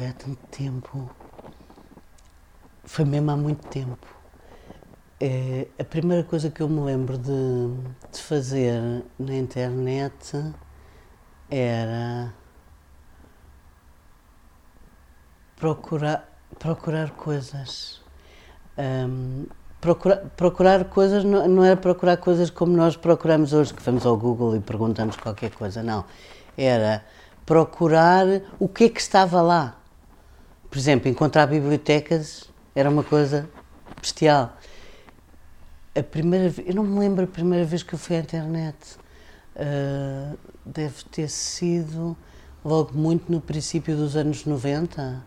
foi há tanto tempo. Foi mesmo há muito tempo. É, a primeira coisa que eu me lembro de, de fazer na internet era procurar, procurar coisas. Um, procurar, procurar coisas não, não era procurar coisas como nós procuramos hoje, que vamos ao Google e perguntamos qualquer coisa, não. Era procurar o que é que estava lá. Por exemplo, encontrar bibliotecas era uma coisa bestial. A primeira eu não me lembro a primeira vez que eu fui à internet. Uh, deve ter sido logo muito no princípio dos anos 90,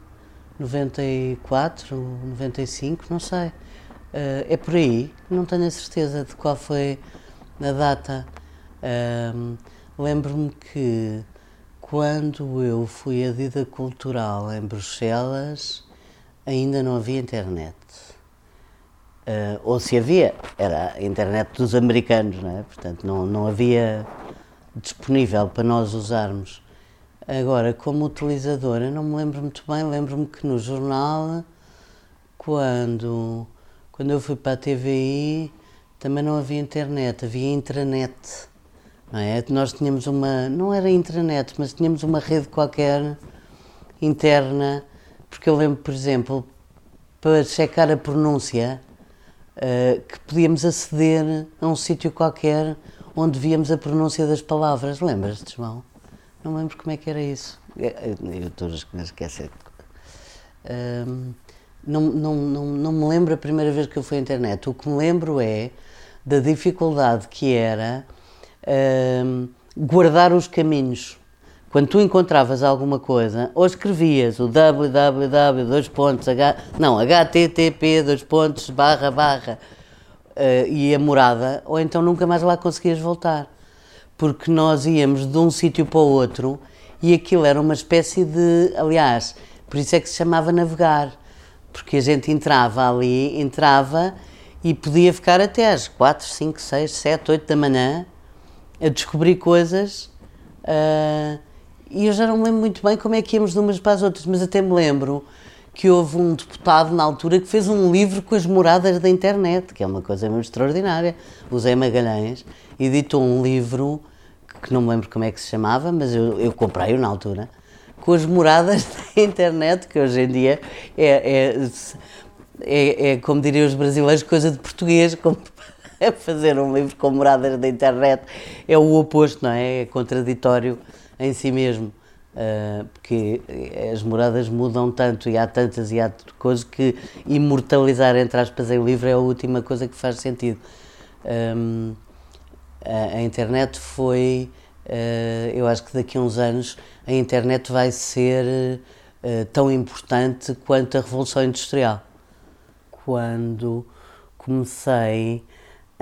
94, 95, não sei. Uh, é por aí, não tenho a certeza de qual foi a data. Uh, Lembro-me que quando eu fui a Dida Cultural em Bruxelas, ainda não havia internet. Uh, ou se havia, era a internet dos americanos, não é? portanto não, não havia disponível para nós usarmos. Agora, como utilizadora, não me lembro muito bem, lembro-me que no jornal, quando, quando eu fui para a TVI, também não havia internet, havia intranet. É? Nós tínhamos uma, não era intranet, mas tínhamos uma rede qualquer interna, porque eu lembro, por exemplo, para checar a pronúncia, uh, que podíamos aceder a um sítio qualquer onde víamos a pronúncia das palavras. Lembras-te, João? Não lembro como é que era isso. É, eu estou a esquecer. Um, não, não, não, não me lembro a primeira vez que eu fui à internet. O que me lembro é da dificuldade que era guardar os caminhos. Quando tu encontravas alguma coisa, ou escrevias o www, dois pontos, h, não, http, dois pontos, barra, barra, uh, e a morada, ou então nunca mais lá conseguias voltar porque nós íamos de um sítio para o outro e aquilo era uma espécie de. Aliás, por isso é que se chamava navegar, porque a gente entrava ali, entrava e podia ficar até às 4, 5, 6, 7, 8 da manhã a descobrir coisas. Uh, e eu já não me lembro muito bem como é que íamos de umas para as outras, mas até me lembro que houve um deputado na altura que fez um livro com as moradas da internet, que é uma coisa muito extraordinária. O Zé Magalhães editou um livro que não me lembro como é que se chamava, mas eu, eu comprei-o na altura, com as moradas da internet, que hoje em dia é, é, é, é como diriam os brasileiros, coisa de português, como fazer um livro com moradas da internet é o oposto, não é? É contraditório em si mesmo. Uh, porque as moradas mudam tanto e há tantas e há coisas que imortalizar entre aspas em livro é a última coisa que faz sentido. Um, a, internet foi, uh, eu acho que daqui a uns anos a internet vai ser uh, tão importante quanto a Revolução Industrial. Quando comecei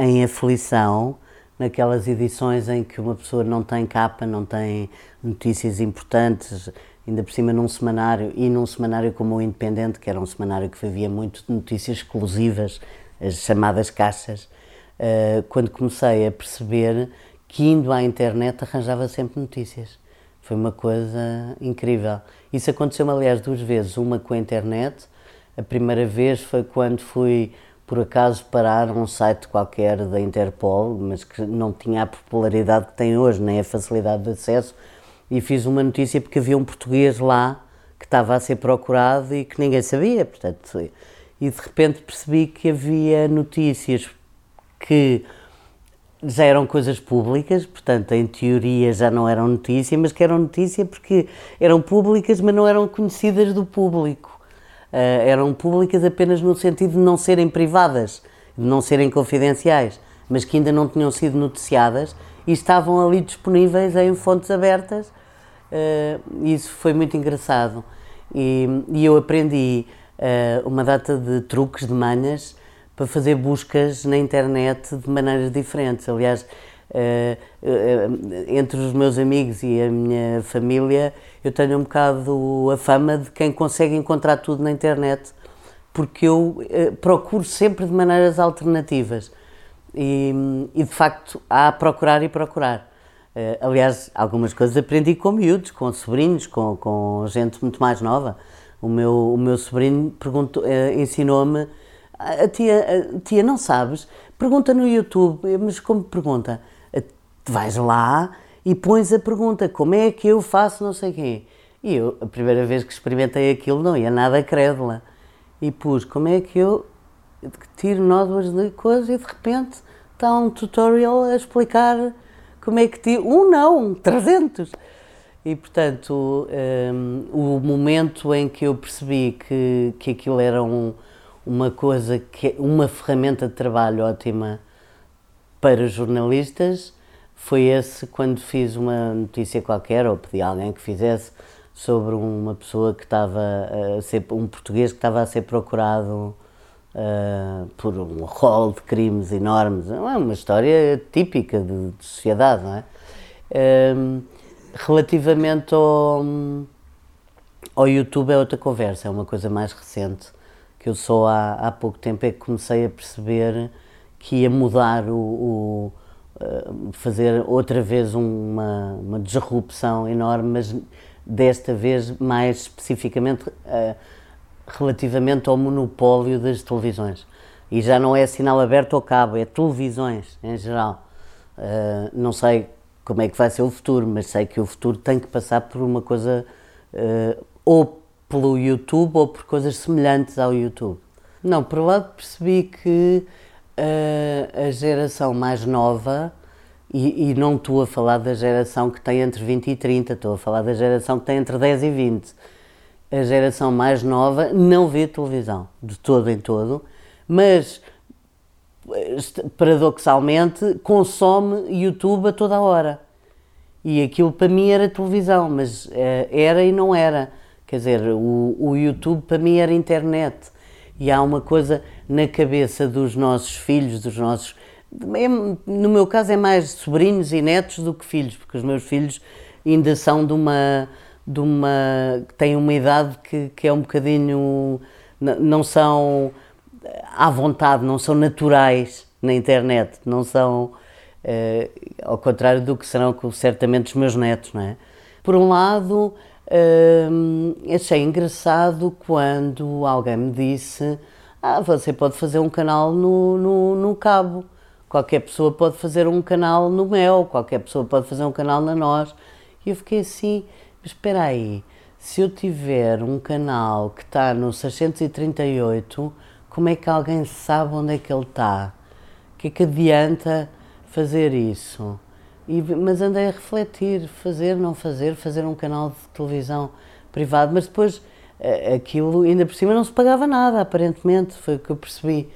em aflição, naquelas edições em que uma pessoa não tem capa, não tem notícias importantes, ainda por cima num semanário, e num semanário como o Independente, que era um semanário que havia muito de notícias exclusivas, as chamadas caixas, uh, quando comecei a perceber que indo à internet arranjava sempre notícias. Foi uma coisa incrível. Isso aconteceu-me, aliás, duas vezes. Uma com a internet. A primeira vez foi quando fui, por acaso, parar um site qualquer da Interpol, mas que não tinha a popularidade que tem hoje, nem a facilidade de acesso, e fiz uma notícia porque havia um português lá que estava a ser procurado e que ninguém sabia. Portanto, e de repente percebi que havia notícias que já eram coisas públicas, portanto, em teoria já não eram notícia, mas que eram notícia porque eram públicas, mas não eram conhecidas do público. Uh, eram públicas apenas no sentido de não serem privadas, de não serem confidenciais, mas que ainda não tinham sido noticiadas e estavam ali disponíveis em fontes abertas. Uh, isso foi muito engraçado. E, e eu aprendi uh, uma data de truques, de manhas, para fazer buscas na internet de maneiras diferentes. Aliás, entre os meus amigos e a minha família, eu tenho um bocado a fama de quem consegue encontrar tudo na internet, porque eu uh, procuro sempre de maneiras alternativas. E, e, de facto há a procurar e procurar. aliás, algumas coisas aprendi com miúdos, com sobrinhos, com, com gente muito mais nova. O meu, o meu sobrinho ensinou-me, a tia, a tia, não sabes? Pergunta no YouTube, mas como pergunta? Vais lá e pões a pergunta, como é que eu faço não sei quê? E eu, a primeira vez que experimentei aquilo, não ia nada crédula. E pus, como é que eu tiro nódoas de coisas e de repente está um tutorial a explicar como é que tiro. Um não, 300! E, portanto, um, o momento em que eu percebi que, que aquilo era um, uma coisa, que uma ferramenta de trabalho ótima para jornalistas, foi esse quando fiz uma notícia qualquer, ou pedi a alguém que fizesse, sobre uma pessoa que estava a ser, um português que estava a ser procurado uh, por um rol de crimes enormes. É uma história típica de, de sociedade, não é? Um, relativamente ao, ao YouTube é outra conversa, é uma coisa mais recente, que eu só há, há pouco tempo é que comecei a perceber que ia mudar o, o fazer outra vez uma, uma disrupção enorme, mas desta vez mais especificamente uh, relativamente ao monopólio das televisões. E já não é sinal aberto ao cabo, é televisões em geral. Uh, não sei como é que vai ser o futuro, mas sei que o futuro tem que passar por uma coisa uh, ou pelo YouTube ou por coisas semelhantes ao YouTube. Não, por um lado percebi que uh, a geração mais nova, e, e, não estou a falar da geração que tem entre 20 e 30, estou a falar da geração que tem entre 10 e 20. A geração mais nova não vê televisão, de todo em todo, mas paradoxalmente consome YouTube a toda a hora. E aquilo para mim era televisão, mas eh, era e não era. Quer dizer, o, o YouTube para mim era internet. E há uma coisa na cabeça dos nossos filhos, dos nossos. É, no meu caso é mais sobrinhos e netos do que filhos, porque os meus filhos ainda são de uma. De uma têm uma idade que, que é um bocadinho. não são à vontade, não são naturais na internet, não são. Uh, ao contrário do que serão certamente os meus netos, não é? Por um lado, uh, achei engraçado quando alguém me disse ah, você pode fazer um canal no, no, no Cabo, qualquer pessoa pode fazer um canal no Mel, qualquer pessoa pode fazer um canal na Nós. E eu fiquei assim, espera aí, se eu tiver um canal que está no 638, como é que alguém sabe onde é que ele está? O que é que adianta fazer isso? E, mas andei a refletir, fazer, não fazer, fazer um canal de televisão privado, mas depois aquilo ainda por cima não se pagava nada, aparentemente, foi o que eu percebi.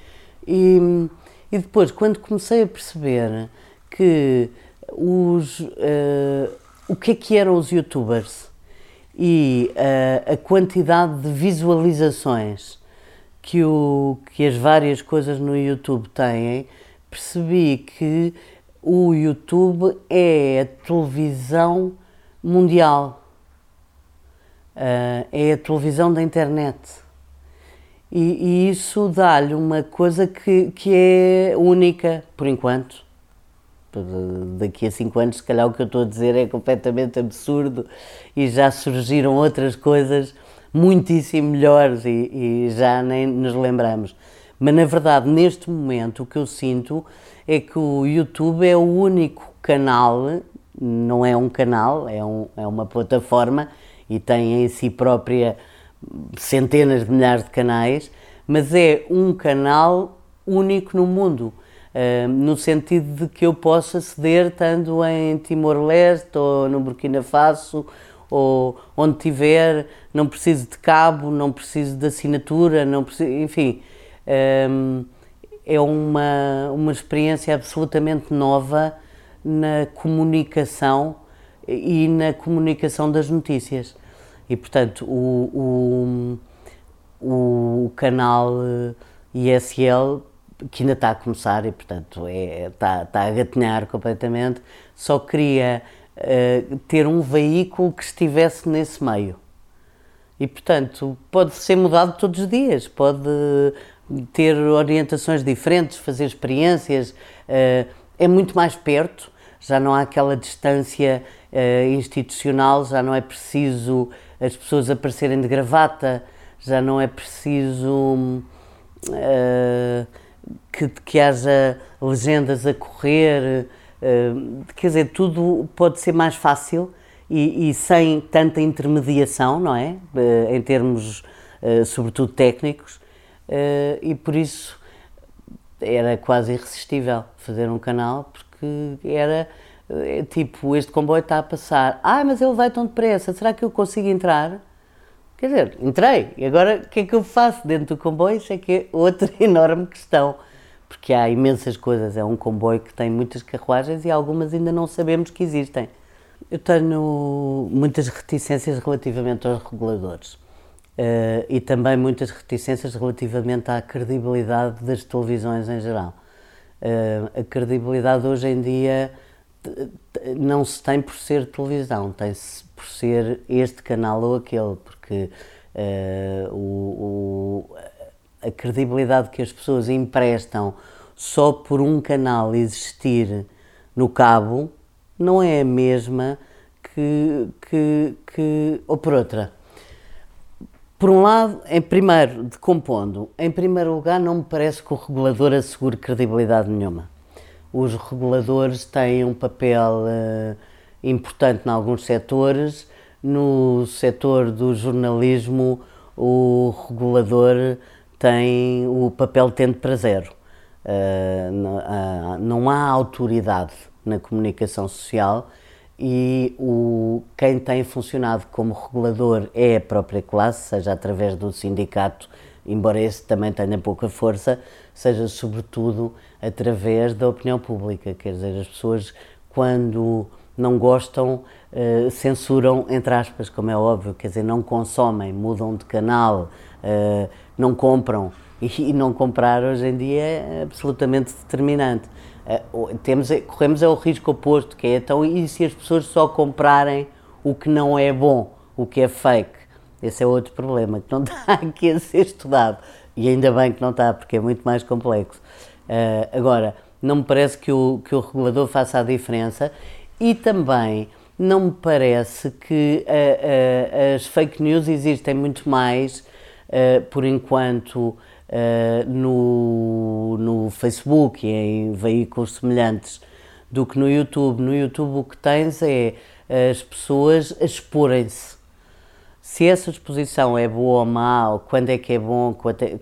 E, e depois, quando comecei a perceber que os, uh, o que é que eram os youtubers e uh, a quantidade de visualizações que, o, que as várias coisas no YouTube têm, percebi que o YouTube é a televisão mundial uh, é a televisão da internet. E, e isso dá-lhe uma coisa que, que é única, por enquanto. Daqui a cinco anos, se calhar, o que eu estou a dizer é completamente absurdo e já surgiram outras coisas muitíssimo melhores e, e já nem nos lembramos. Mas na verdade, neste momento, o que eu sinto é que o YouTube é o único canal, não é um canal, é, um, é uma plataforma e tem em si própria centenas de milhares de canais, mas é um canal único no mundo, uh, no sentido de que eu possa aceder estando em Timor-Leste ou no Burkina Faso ou onde tiver, não preciso de cabo, não preciso de assinatura, não preciso, enfim, um, é uma, uma experiência absolutamente nova na comunicação e na comunicação das notícias. E, portanto, o, o, o canal ISL, que ainda está a começar e, portanto, é, está, está a gatinhar completamente, só queria uh, ter um veículo que estivesse nesse meio. E, portanto, pode ser mudado todos os dias, pode ter orientações diferentes, fazer experiências, uh, é muito mais perto, já não há aquela distância uh, institucional, já não é preciso as pessoas aparecerem de gravata, já não é preciso uh, que, que haja legendas a correr, quer dizer, tudo pode ser mais fácil e, e sem tanta intermediação, não é? Em termos, sobretudo, técnicos, e por isso era quase irresistível fazer um canal, porque era tipo, este comboio está a passar, ah, mas ele vai tão depressa, será que eu consigo entrar? Quer dizer, entrei, e agora o que é que eu faço dentro do comboio? Isso é que é outra enorme questão, porque há imensas coisas. É um comboio que tem muitas carruagens e algumas ainda não sabemos que existem. Eu tenho muitas reticências relativamente aos reguladores uh, e também muitas reticências relativamente à credibilidade das televisões em geral. Uh, a credibilidade hoje em dia não se tem por ser televisão, tem-se por ser este canal ou aquele, porque uh, o, o, a credibilidade que as pessoas emprestam só por um canal existir no cabo não é a mesma que, que, que ou por outra. Por um lado, em primeiro, decompondo, em primeiro lugar, não me parece que o regulador assegure credibilidade nenhuma. Os reguladores têm um papel uh, importante em alguns setores. No setor do jornalismo, o regulador tem o papel tende para zero. Uh, não há autoridade na comunicação social e o, quem tem funcionado como regulador é a própria classe, seja através do sindicato, embora esse também tenha pouca força, seja sobretudo através da opinião pública. Quer dizer, as pessoas, quando não gostam, uh, censuram, entre aspas, como é óbvio, quer dizer, não consomem, mudam de canal, uh, não compram. E, não comprar hoje em dia é absolutamente determinante. Uh, temos, corremos é o risco oposto, que é então, e se as pessoas só comprarem o que não é bom, o que é fake? Esse é outro problema, que não está aqui a ser estudado. E ainda bem que não está, porque é muito mais complexo. agora, não me parece que o, que o regulador faça a diferença e também não me parece que uh, uh, as fake news existem muito mais, uh, por enquanto, no, no Facebook e em veículos semelhantes do que no YouTube. No YouTube o que tens é as pessoas exporem-se. Se essa exposição é boa ou má, ou quando é que é bom,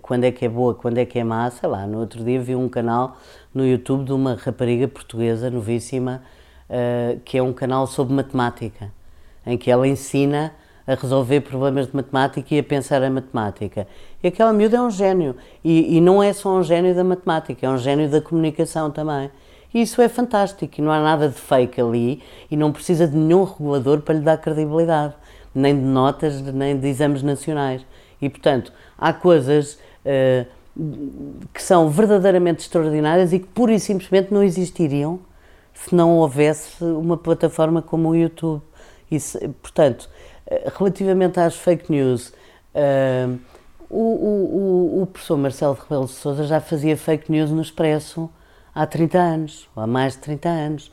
quando é que é boa, quando é que é má, sei lá, no outro dia vi um canal no YouTube de uma rapariga portuguesa novíssima uh, que é um canal sobre matemática, em que ela ensina a resolver problemas de matemática e a pensar a matemática. E aquela miúda é um gênio. E, e, não é só um gênio da matemática, é um gênio da comunicação também. E isso é fantástico e não há nada de fake ali e não precisa de nenhum regulador para lhe dar credibilidade, nem de notas, nem de exames nacionais. E, portanto, há coisas uh, que são verdadeiramente extraordinárias e que pura e simplesmente não existiriam se não houvesse uma plataforma como o YouTube. Portanto, eh, relativamente às fake news, uh, o, o, o, professor Marcelo Rebelo de Sousa já fazia fake news no Expresso há 30 anos, ou há mais de 30 anos.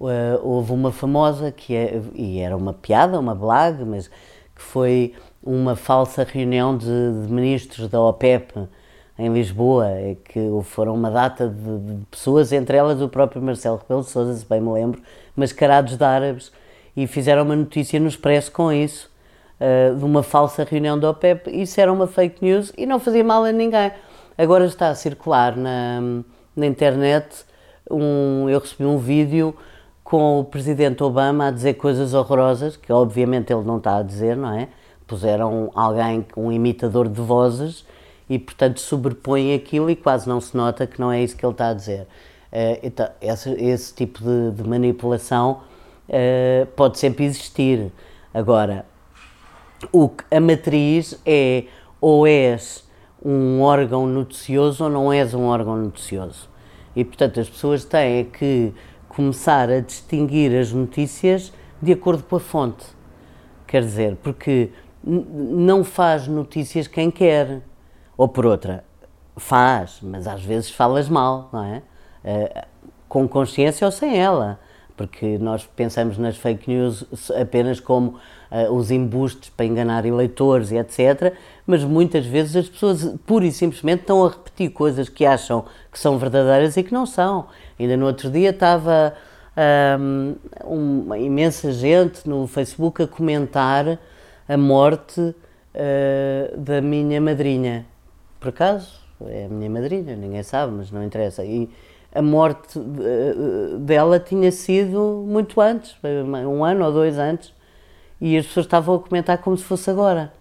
Uh, houve uma famosa, que é, e era uma piada, uma blague, mas que foi uma falsa reunião de, de ministros da OPEP em Lisboa, que foram uma data de, de, pessoas, entre elas o próprio Marcelo Rebelo de Sousa, se bem me lembro, mascarados de árabes, e fizeram uma notícia no Expresso com isso, uh, de uma falsa reunião da OPEP. Isso era uma fake news e não fazia mal a ninguém. Agora está a circular na, na internet, um, eu recebi um vídeo com o presidente Obama a dizer coisas horrorosas, que obviamente ele não está a dizer, não é? Puseram alguém, um imitador de vozes, e, portanto, sobrepõe aquilo e quase não se nota que não é isso que ele está a dizer. Uh, então, esse, esse, tipo de, de manipulação uh, pode sempre existir. Agora, o, a matriz é ou és um órgão noticioso ou não és um órgão noticioso. E, portanto, as pessoas têm que começar a distinguir as notícias de acordo com a fonte. Quer dizer, porque não faz notícias quem quer ou por outra, faz, mas às vezes falas mal, não é? Uh, com consciência ou sem ela. porque nós pensamos nas fake news apenas como uh, os embustes para enganar eleitores e etc. Mas muitas vezes as pessoas pura e simplesmente estão a repetir coisas que acham que são verdadeiras e que não são. Ainda no outro dia estava um, uma imensa gente no Facebook a comentar a morte uh, da minha madrinha. Por acaso, é a minha madrinha, ninguém sabe, mas não interessa. E a morte dela tinha sido muito antes, um ano ou dois antes, e as pessoas estavam a comentar como se fosse agora.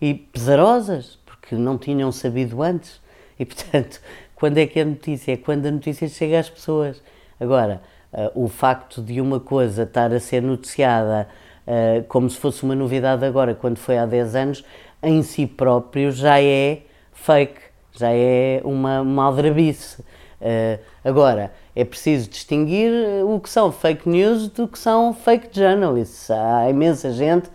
E pesarosas, porque não tinham sabido antes. E portanto, quando é que a notícia? É quando a notícia chega às pessoas. Agora, uh, o facto de uma coisa estar a ser noticiada uh, como se fosse uma novidade agora, quando foi há 10 anos, em si próprio já é fake, já é uma, uma aldrabice. Uh, agora, é preciso distinguir o que são fake news do que são fake journalists. Há imensa gente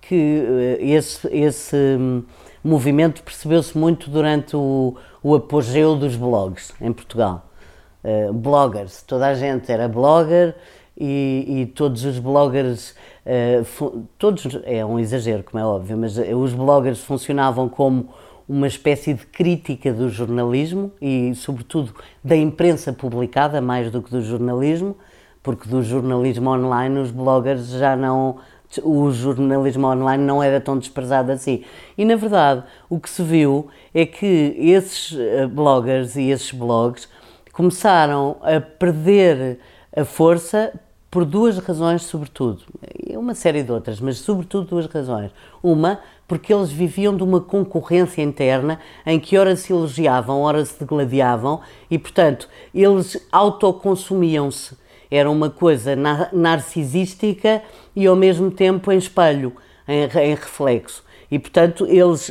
que uh, esse, esse um, movimento percebeu-se muito durante o, o apogeu dos blogs em Portugal. Uh, bloggers, toda a gente era blogger e, e todos os bloggers, todos, é um exagero, como é óbvio, mas os bloggers funcionavam como uma espécie de crítica do jornalismo e, sobretudo, da imprensa publicada, mais do que do jornalismo, porque do jornalismo online os bloggers já não. O jornalismo online não era tão desprezado assim. E, na verdade, o que se viu é que esses eh, bloggers e esses blogs começaram a perder a força por duas razões, sobretudo, uma série de outras, mas sobretudo duas razões. Uma, porque eles viviam de uma concorrência interna em que ora se elogiavam, ora se degladiavam e, portanto, eles autoconsumiam-se. Era uma coisa narcisística e ao mesmo tempo em espelho, em, em reflexo. E, portanto, eles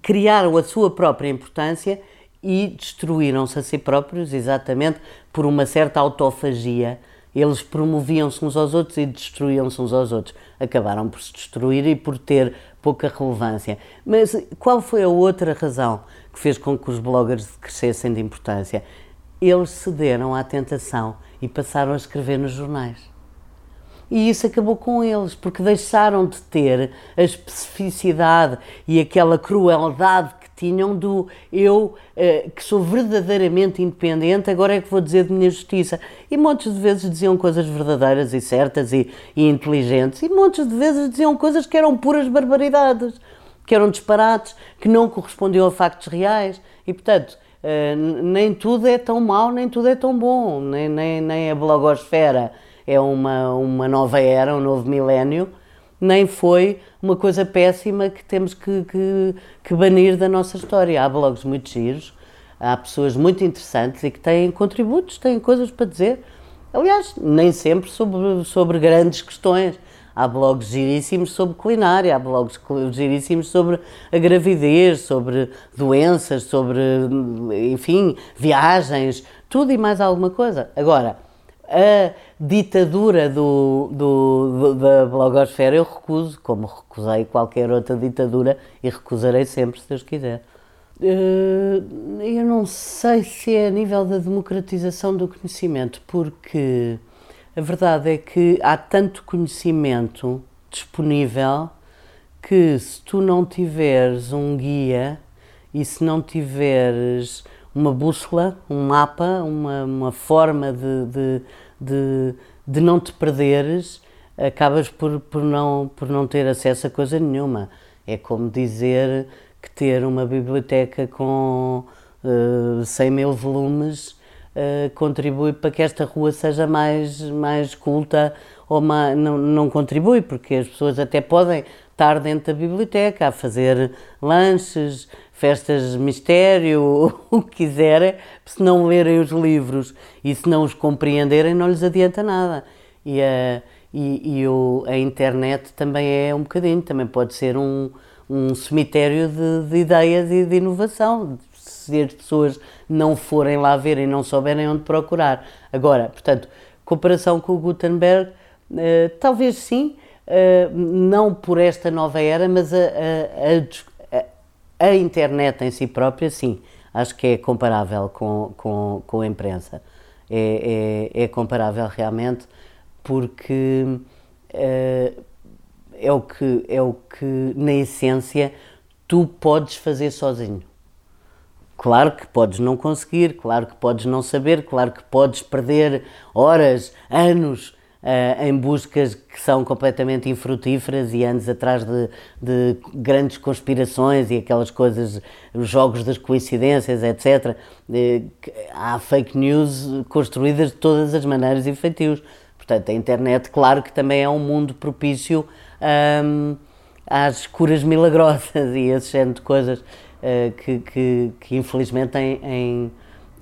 criaram a sua própria importância e destruíram-se a si próprios exatamente por uma certa autofagia eles promoviam-se uns aos outros e destruíam-se uns aos outros. Acabaram por se destruir e por ter pouca relevância. Mas qual foi a outra razão que fez com que os bloggers crescessem de importância? Eles cederam à tentação e passaram a escrever nos jornais. E isso acabou com eles, porque deixaram de ter a especificidade e aquela crueldade tinham do eu, eh, que sou verdadeiramente independente, agora é que vou dizer de minha justiça. E montes de vezes diziam coisas verdadeiras e certas e, e inteligentes, e montes de vezes diziam coisas que eram puras barbaridades, que eram disparates, que não correspondiam a factos reais. E, portanto, eh, nem tudo é tão mau, nem tudo é tão bom, nem, nem, nem a blogosfera é uma, uma nova era, um novo milénio nem foi uma coisa péssima que temos que, que, que banir da nossa história. Há blogs muito giros, há pessoas muito interessantes e que têm contributos, têm coisas para dizer. Aliás, nem sempre sobre, sobre grandes questões. Há blogs giríssimos sobre culinária, há blogs giríssimos sobre a gravidez, sobre doenças, sobre, enfim, viagens, tudo e mais alguma coisa. Agora, a ditadura do, do, do, da blogosfera eu recuso, como recusei qualquer outra ditadura e recusarei sempre, se Deus quiser. Eh, eu não sei se é a nível da democratização do conhecimento, porque a verdade é que há tanto conhecimento disponível que se tu não tiveres um guia e se não tiveres uma bússola, um mapa, uma, uma forma de, de, de, de não te perderes, acabas por, por, não, por não ter acesso a coisa nenhuma. É como dizer que ter uma biblioteca com uh, eh, 100 mil volumes uh, contribui para que esta rua seja mais, mais culta ou mais, não, não contribui, porque as pessoas até podem estar dentro da biblioteca a fazer lanches, festas de mistério, o que quiserem, se não lerem os livros e se não os compreenderem, não lhes adianta nada. E a, e, e o, a internet também é um bocadinho, também pode ser um, um cemitério de, de ideias e de inovação, se as pessoas não forem lá ver e não souberem onde procurar. Agora, portanto, comparação com o Gutenberg, uh, talvez sim, não por esta nova era, mas a, a, a, a internet em si própria, sim, acho que é comparável com, com, com a imprensa. É, é, é comparável realmente. porque uh, é, o que, é o que, na essência, tu podes fazer sozinho. Claro que podes não conseguir, claro que podes não saber, claro que podes perder horas, anos uh, em buscas que são completamente infrutíferas e anos atrás de, de, grandes conspirações e aquelas coisas, os jogos das coincidências, etc. Uh, há fake news construídas de todas as maneiras e feitios. Portanto, a internet, claro que também é um mundo propício um, às curas milagrosas e esse género de coisas uh, que, que, que, infelizmente em, em,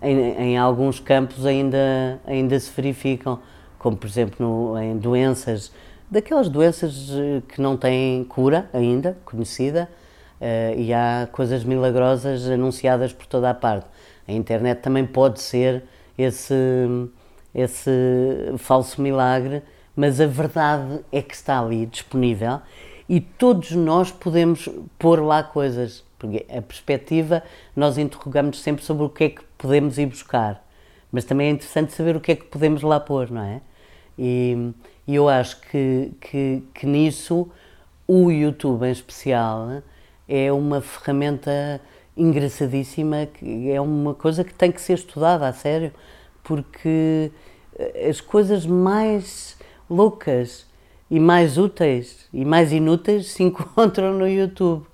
em, em, alguns campos ainda, ainda se verificam, como por exemplo no, em doenças, daquelas doenças eh, que não têm cura ainda conhecida uh, e há coisas milagrosas anunciadas por toda a parte. A internet também pode ser esse, esse falso milagre mas a verdade é que está ali disponível e todos nós podemos pôr lá coisas, porque a perspectiva nós interrogamos sempre sobre o que é que podemos ir buscar, mas também é interessante saber o que é que podemos lá pôr, não é? E, eu acho que, que, que nisso o YouTube em especial é uma ferramenta engraçadíssima, que é uma coisa que tem que ser estudada a sério, porque as coisas mais loucas e mais úteis e mais inúteis se encontram no YouTube.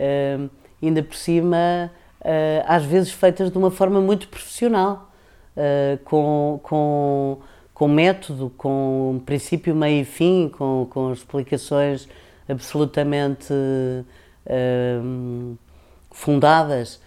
Uh, ainda por cima, uh, às vezes feitas de uma forma muito profissional, uh, com, com, com método, com princípio, meio e fim, com, com explicações absolutamente fundadas.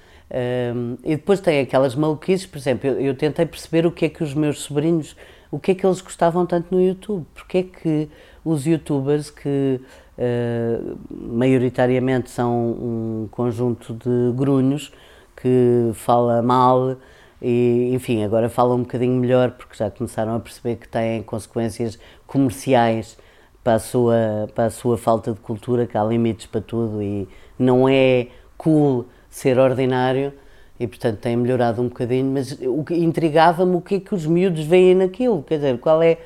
e depois tem aquelas maluquices, por exemplo, eu, eu tentei perceber o que é que os meus sobrinhos o que é que eles gostavam tanto no YouTube, porque é que os youtubers que uh, maioritariamente são um conjunto de grunhos que fala mal e enfim, agora falam um bocadinho melhor porque já começaram a perceber que têm consequências comerciais para a sua, para a sua falta de cultura, que há limites para tudo e não é cool ser ordinário, e portanto tem melhorado um bocadinho, mas o que intrigava-me o que é que os miúdos veem naquilo, quer dizer, qual é.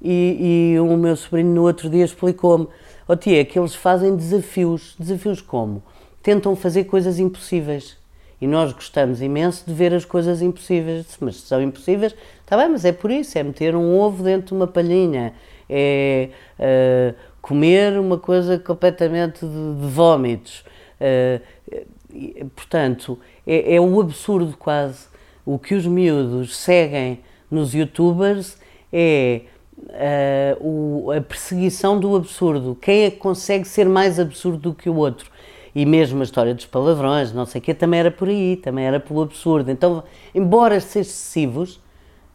E, e o meu sobrinho no outro dia explicou-me: Ó oh, tia, é que eles fazem desafios. Desafios como? Tentam fazer coisas impossíveis. E nós gostamos imenso de ver as coisas impossíveis. Mas se são impossíveis, está bem, mas é por isso: é meter um ovo dentro de uma palhinha, é uh, comer uma coisa completamente de, de vómitos. Uh, portanto, é, é o absurdo quase. O que os miúdos seguem nos youtubers é uh, o, a perseguição do absurdo. Quem é que consegue ser mais absurdo do que o outro? E mesmo a história dos palavrões, não sei o quê, também era por aí, também era pelo absurdo. Então, embora sejam excessivos,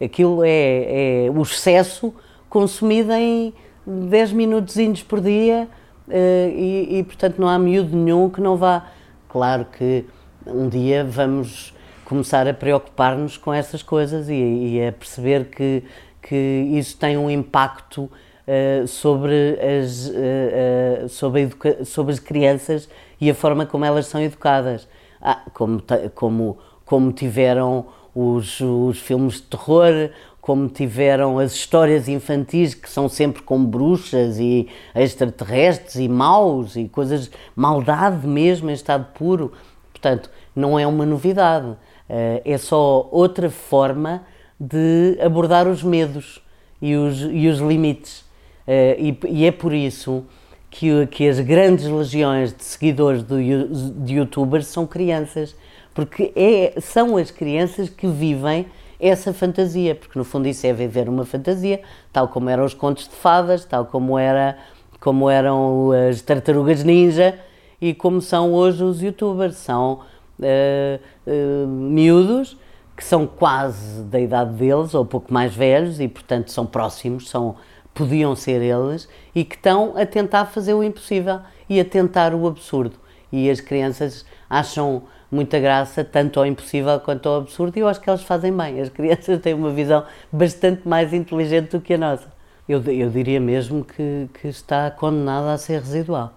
aquilo é, é o excesso consumido em 10 minutos por dia uh, e, e, portanto, não há miúdo nenhum que não vá. Claro que um dia vamos começar a preocupar-nos com essas coisas e, e, a perceber que, que isso tem um impacto uh, sobre, as, uh, sobre, sobre as crianças e a forma como elas são educadas. Ah, como, como, como tiveram os, os filmes de terror, como tiveram as histórias infantis que são sempre com bruxas e extraterrestres e maus e coisas, maldade mesmo em estado puro. Portanto, não é uma novidade, eh, é só outra forma de abordar os medos e os, e os limites. Eh, e, é por isso que, que as grandes legiões de seguidores do, de youtubers são crianças, porque é, são as crianças que vivem essa fantasia, porque no fundo isso é viver uma fantasia, tal como eram os contos de fadas, tal como, era, como eram as tartarugas ninja, e como são hoje os youtubers. São uh, uh, miúdos que são quase da idade deles ou pouco mais velhos e, portanto, são próximos, são, podiam ser eles e que estão a tentar fazer o impossível e a tentar o absurdo. E as crianças acham muita graça tanto ao impossível quanto ao absurdo e eu acho que elas fazem bem. As crianças têm uma visão bastante mais inteligente do que a nossa. Eu, eu diria mesmo que, que está condenada a ser residual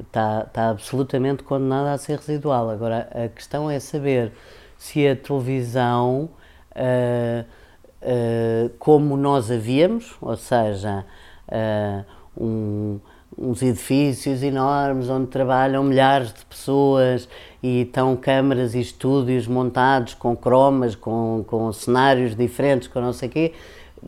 está, está absolutamente condenada a ser residual. Agora, a questão é saber se a televisão uh, uh, como nós havíamos, ou seja, uh, um, uns edifícios enormes onde trabalham milhares de pessoas e estão câmaras e estúdios montados com cromas, com, com cenários diferentes, com não sei o quê.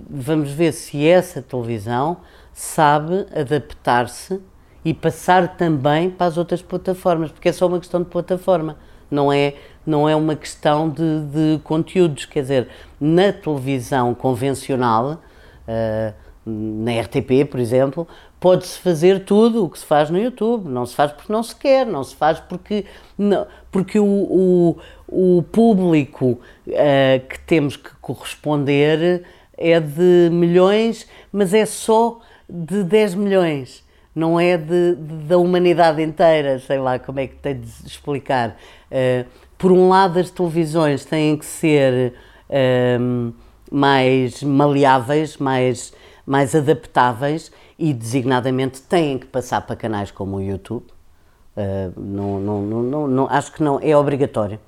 Vamos ver se essa televisão sabe adaptar-se e passar também para as outras plataformas, porque é só uma questão de plataforma, não é, não é uma questão de, de conteúdos. Quer dizer, na televisão convencional, uh, na RTP, por exemplo, pode-se fazer tudo o que se faz no YouTube. Não se faz porque não se quer, não se faz porque, não, porque o, o, o público uh, que temos que corresponder é de milhões, mas é só de 10 milhões, não é de, de, da humanidade inteira, sei lá como é que tenho de explicar. Uh, por um lado, as televisões têm que ser uh, mais maleáveis, mais, mais adaptáveis e, designadamente, têm que passar para canais como o YouTube. Uh, não, não, não, não, acho que não, é obrigatório.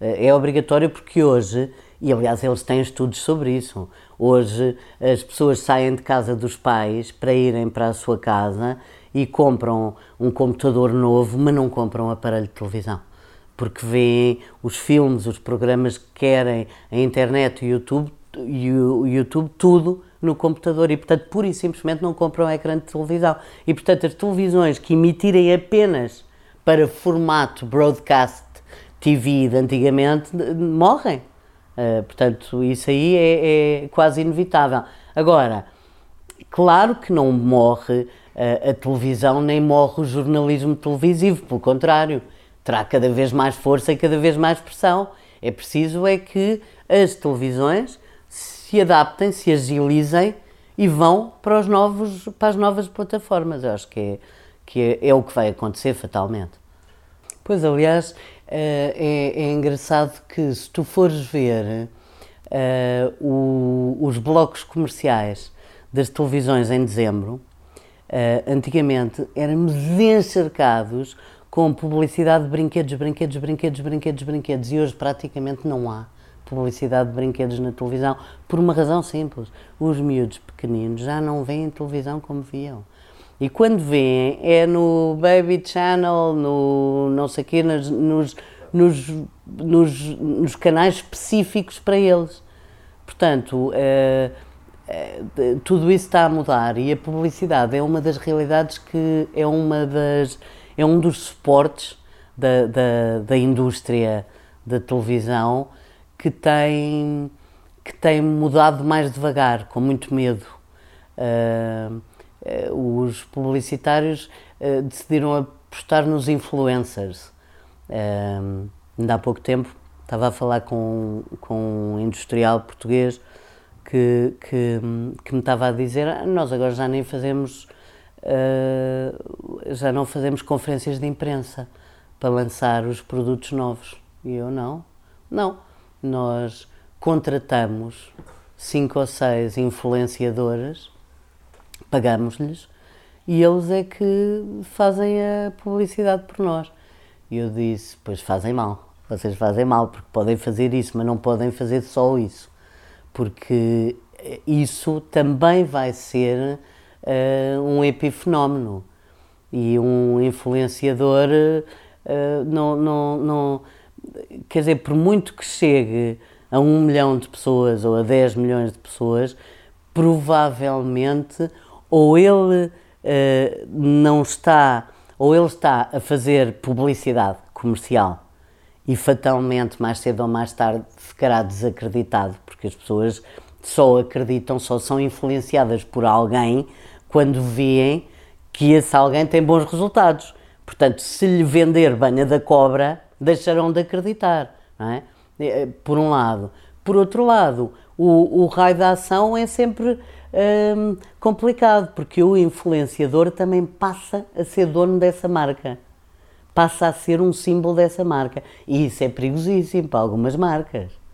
é obrigatório porque hoje e aliás, eles têm estudos sobre isso. Hoje as pessoas saem de casa dos pais para irem para a sua casa e compram um computador novo, mas não compram um aparelho de televisão. Porque veem os filmes, os programas que querem, a internet, o YouTube, e o YouTube, tudo no computador e, portanto, pura e simplesmente não compram um ecrã de televisão. E, portanto, as televisões que emitirem apenas para formato broadcast TV de antigamente morrem Uh, portanto, isso aí é, é, quase inevitável. Agora, claro que não morre uh, a televisão, nem morre o jornalismo televisivo, pelo contrário, terá cada vez mais força e cada vez mais pressão. É preciso é que as televisões se adaptem, se agilizem e vão para, os novos, para as novas plataformas. Eu acho que é, que é, é o que vai acontecer fatalmente. Pois, aliás, eh, é, é, engraçado que se tu fores ver uh, o, os blocos comerciais das televisões em dezembro, uh, antigamente éramos encharcados com publicidade de brinquedos, brinquedos, brinquedos, brinquedos, brinquedos e hoje praticamente não há publicidade de brinquedos na televisão por uma razão simples. Os miúdos pequeninos já não veem televisão como viam. E quando vêem, é no Baby Channel, no não sei quê, nos, nos, nos, nos, canais específicos para eles. Portanto, é, é, tudo isso está a mudar e a publicidade é uma das realidades que é uma das é um dos suportes da, da, da indústria da televisão que tem que tem mudado mais devagar, com muito medo. Uh, eh, os publicitários eh, decidiram apostar nos influencers. Ainda há pouco tempo estava a falar com, com um industrial português que, que, que me estava a dizer ah, nós agora já nem fazemos uh, já não fazemos conferências de imprensa para lançar os produtos novos. E eu não. Não. Nós contratamos cinco ou seis influenciadoras pagamos-lhes e eles é que fazem a publicidade por nós. E eu disse: Pois fazem mal, vocês fazem mal, porque podem fazer isso, mas não podem fazer só isso, porque isso também vai ser uh, um epifenómeno e um influenciador uh, não, não, não. Quer dizer, por muito que chegue a um milhão de pessoas ou a 10 milhões de pessoas, provavelmente ou ele uh, não está, ou ele está a fazer publicidade comercial e fatalmente, mais cedo ou mais tarde, ficará desacreditado, porque as pessoas só acreditam, só são influenciadas por alguém quando veem que esse alguém tem bons resultados. Portanto, se lhe vender banha da cobra, deixarão de acreditar, é? Eh, por um lado. Por outro lado, o, o raio da ação é sempre hum, complicado, porque o influenciador também passa a ser dono dessa marca, passa a ser um símbolo dessa marca. E isso é perigosíssimo para algumas marcas.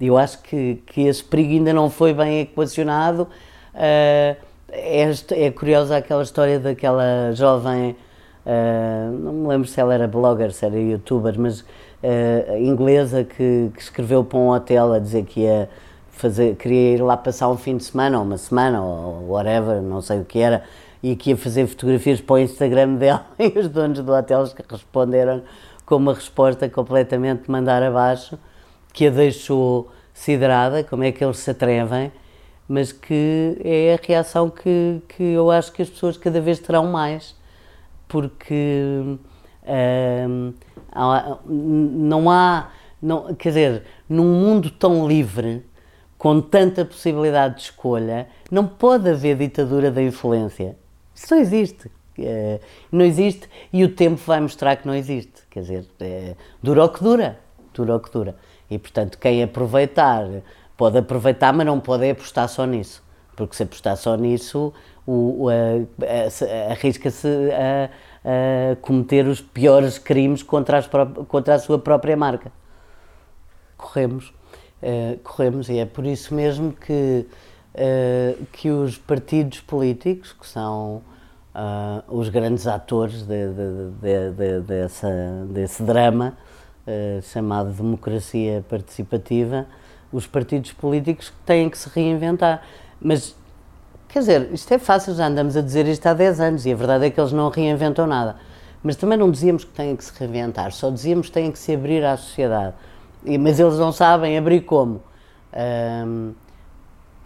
Eu acho que, que esse perigo ainda não foi bem equacionado. Uh, é, é curiosa aquela história daquela jovem, uh, não me lembro se ela era blogger, se era youtuber, mas uh, inglesa que, que, escreveu para um hotel a dizer que ia fazer, queria ir lá passar um fim de semana, ou uma semana, ou whatever, não sei o que era, e que ia fazer fotografias para o Instagram dela, e os donos do hotel responderam com uma resposta completamente mandar abaixo, que a deixou siderada, como é que eles se atrevem, mas que é a reação que, que eu acho que as pessoas cada vez terão mais, porque hum, não há, não, quer dizer, num mundo tão livre, com tanta possibilidade de escolha, não pode haver ditadura da influência. Isso não existe. É, não existe e o tempo vai mostrar que não existe. Quer dizer, é, dura o que dura. Dura o que dura. E, portanto, quem aproveitar, pode aproveitar, mas não pode apostar só nisso. Porque se apostar só nisso, arrisca-se a, a, cometer os piores crimes contra, as, contra a sua própria marca. Corremos. Uh, corremos e é por isso mesmo que, uh, que os partidos políticos, que são uh, os grandes atores de, de, de, dessa, desse drama, uh, chamado democracia participativa, os partidos políticos têm que se reinventar. Mas, quer dizer, isto é fácil, já andamos a dizer isto há 10 anos e a verdade é que eles não reinventam nada. Mas também não dizíamos que têm que se reinventar, só dizíamos que têm que se abrir à sociedade. E, mas eles não sabem abrir como. Um,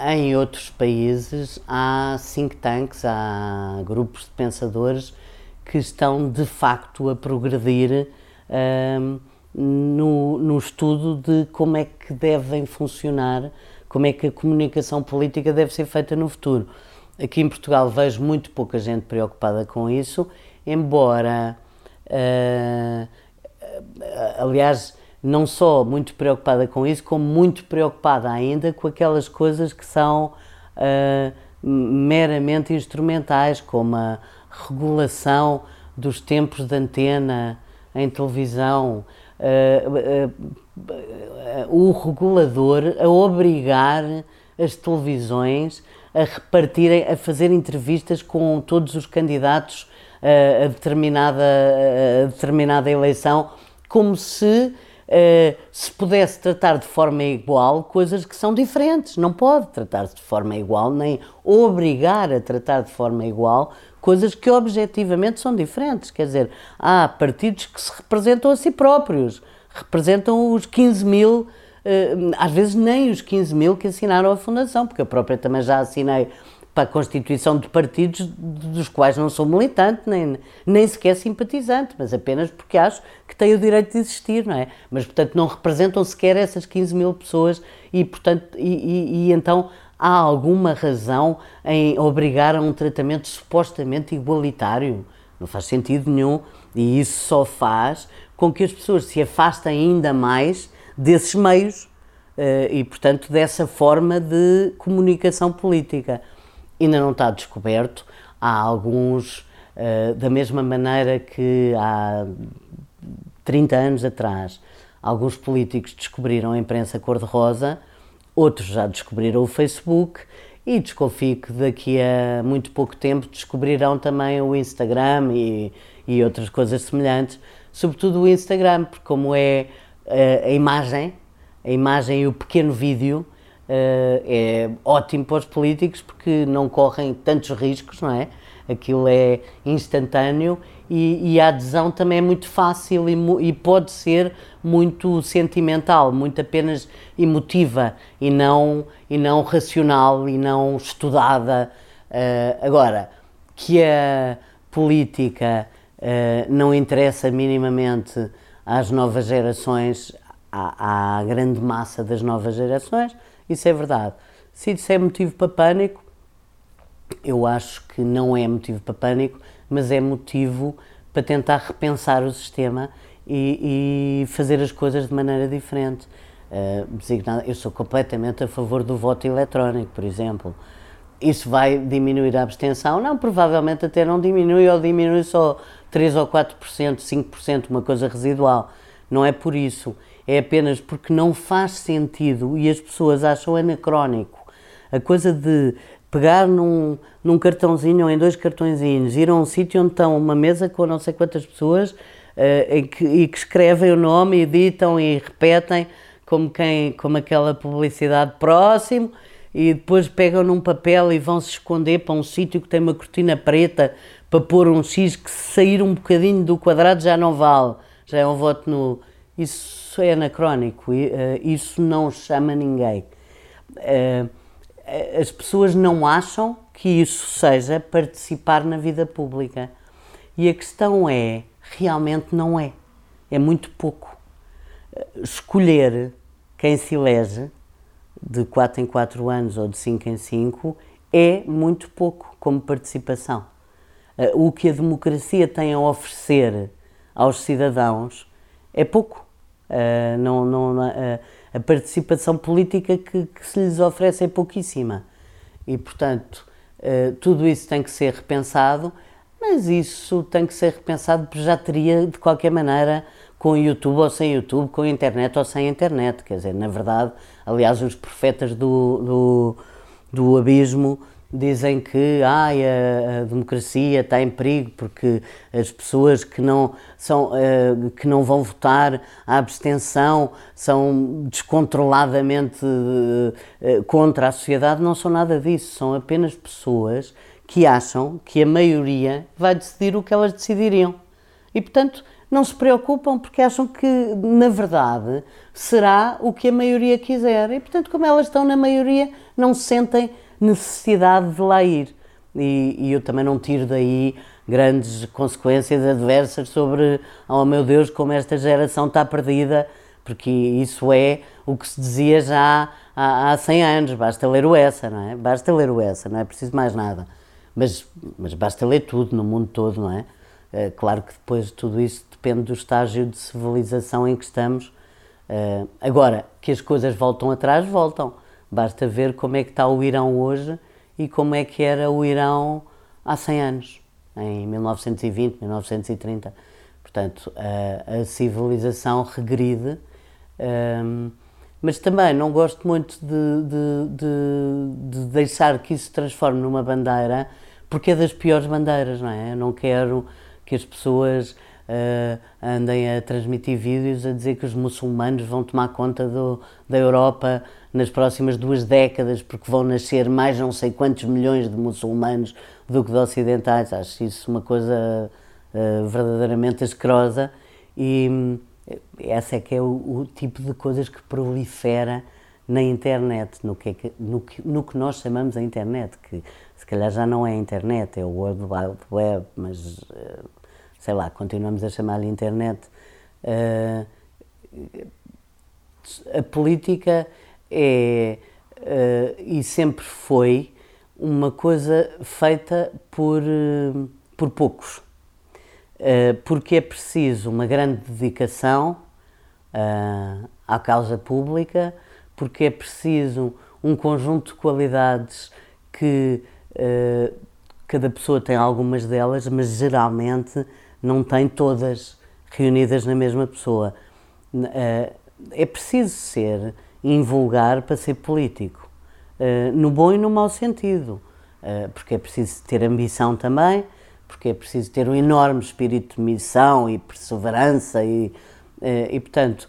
em outros países há think tanks, há grupos de pensadores que estão de facto a progredir um, no, no estudo de como é que devem funcionar, como é que a comunicação política deve ser feita no futuro. Aqui em Portugal vejo muito pouca gente preocupada com isso, embora, uh, aliás, não só muito preocupada com isso, como muito preocupada ainda com aquelas coisas que são uh, meramente instrumentais, como a regulação dos tempos de antena em televisão, o regulador a obrigar as televisões a repartirem, a fazer entrevistas com todos os candidatos a determinada, a determinada eleição, como se uh, se pudesse tratar de forma igual coisas que são diferentes. Não pode tratar-se de forma igual, nem obrigar a tratar de forma igual coisas que objetivamente são diferentes. Quer dizer, há partidos que se representam a si próprios, representam os 15 mil. Uh, às vezes nem os 15 mil que assinaram a Fundação, porque eu própria também já assinei para a constituição de partidos dos quais não sou militante, nem, nem sequer simpatizante, mas apenas porque acho que têm o direito de existir, não é? Mas, portanto, não representam sequer essas 15 mil pessoas e, portanto, e, e, e então há alguma razão em obrigar a um tratamento supostamente igualitário? Não faz sentido nenhum e isso só faz com que as pessoas se afastem ainda mais desses meios eh, e, portanto, dessa forma de comunicação política ainda não está descoberto. Há alguns, uh, da mesma maneira que há 30 anos atrás, alguns políticos descobriram a imprensa cor-de-rosa, outros já descobriram o Facebook e desconfio que daqui a muito pouco tempo descobrirão também o Instagram e, e outras coisas semelhantes, sobretudo o Instagram, porque como é uh, a imagem, a imagem e o pequeno vídeo, uh, é ótimo para os políticos porque não correm tantos riscos, não é? Aquilo é instantâneo e, e a adesão também é muito fácil e, e, pode ser muito sentimental, muito apenas emotiva e não, e não racional e não estudada. Uh, agora, que a política uh, não interessa minimamente às novas gerações, à, à grande massa das novas gerações, isso é verdade. Se isso é motivo para pânico, eu acho que não é motivo para pânico, mas é motivo para tentar repensar o sistema e, e fazer as coisas de maneira diferente. Uh, eu sou completamente a favor do voto eletrónico, por exemplo. Isso vai diminuir a abstenção? Não, provavelmente até não diminui ou diminui só 3 ou 4%, 5%, uma coisa residual. Não é por isso é apenas porque não faz sentido e as pessoas acham anacrónico a coisa de pegar num, num cartãozinho ou em dois cartõezinhos, ir a um sítio onde estão uma mesa com não sei quantas pessoas uh, e, que, e, que, escrevem o nome, editam e repetem como, quem, como aquela publicidade próximo, e depois pegam num papel e vão se esconder para um sítio que tem uma cortina preta para pôr um X que se sair um bocadinho do quadrado já não vale, já é um voto no. Isso é anacrónico, eh, isso não chama ninguém. Eh, as pessoas não acham que isso seja participar na vida pública. E a questão é, realmente não é. É muito pouco. Escolher quem se elege de 4 em 4 anos ou de 5 em 5 é muito pouco como participação. Eh, o que a democracia tem a oferecer aos cidadãos é pouco. Eh, não, não, eh, a participação política que, que, se lhes oferece é pouquíssima. E, portanto, tudo isso tem que ser repensado, mas isso tem que ser repensado porque já teria, de qualquer maneira, com YouTube ou sem YouTube, com internet ou sem internet. Quer dizer, na verdade, aliás, os profetas do, do, do abismo dizem que ai, a, a, democracia está em perigo porque as pessoas que não, são, uh, que não vão votar, a abstenção, são descontroladamente uh, contra a sociedade, não são nada disso, são apenas pessoas que acham que a maioria vai decidir o que elas decidiriam. E, portanto, não se preocupam porque acham que, na verdade, será o que a maioria quiser. E, portanto, como elas estão na maioria, não sentem necessidade de lá ir. E, e, eu também não tiro daí grandes consequências adversas sobre, oh meu Deus, como esta geração está perdida, porque isso é o que se dizia já há, há 100 anos, basta ler o essa, não é? Basta ler o essa, não é preciso mais nada. Mas, mas basta ler tudo no mundo todo, não é? é claro que depois tudo isso depende do estágio de civilização em que estamos. Uh, agora, que as coisas voltam atrás, voltam. Basta ver como é que está o Irão hoje e como é que era o Irão há 100 anos, em 1920, 1930. Portanto, a, a civilização regride, um, mas também não gosto muito de, de, de, de, deixar que isso se transforme numa bandeira, porque é das piores bandeiras, não é? Eu não quero que as pessoas uh, andem a transmitir vídeos a dizer que os muçulmanos vão tomar conta do, da Europa nas próximas duas décadas, porque vão nascer mais não sei quantos milhões de muçulmanos do que de ocidentais. Acho isso uma coisa uh, verdadeiramente asquerosa e hum, essa é que é o, o, tipo de coisas que prolifera na internet, no que, é no, que, no que nós chamamos a internet, que se calhar já não é a internet, é o World Wide Web, mas uh, sei lá, continuamos a chamar-lhe internet. Uh, a política é uh, e sempre foi uma coisa feita por, uh, por poucos, uh, porque é preciso uma grande dedicação à causa pública, porque é preciso um conjunto de qualidades que cada pessoa tem algumas delas, mas geralmente não tem todas reunidas na mesma pessoa. É preciso ser invulgar para ser político, uh, no bom e no mau sentido, uh, porque é preciso ter ambição também, porque é preciso ter um enorme espírito de missão e perseverança e, uh, e portanto,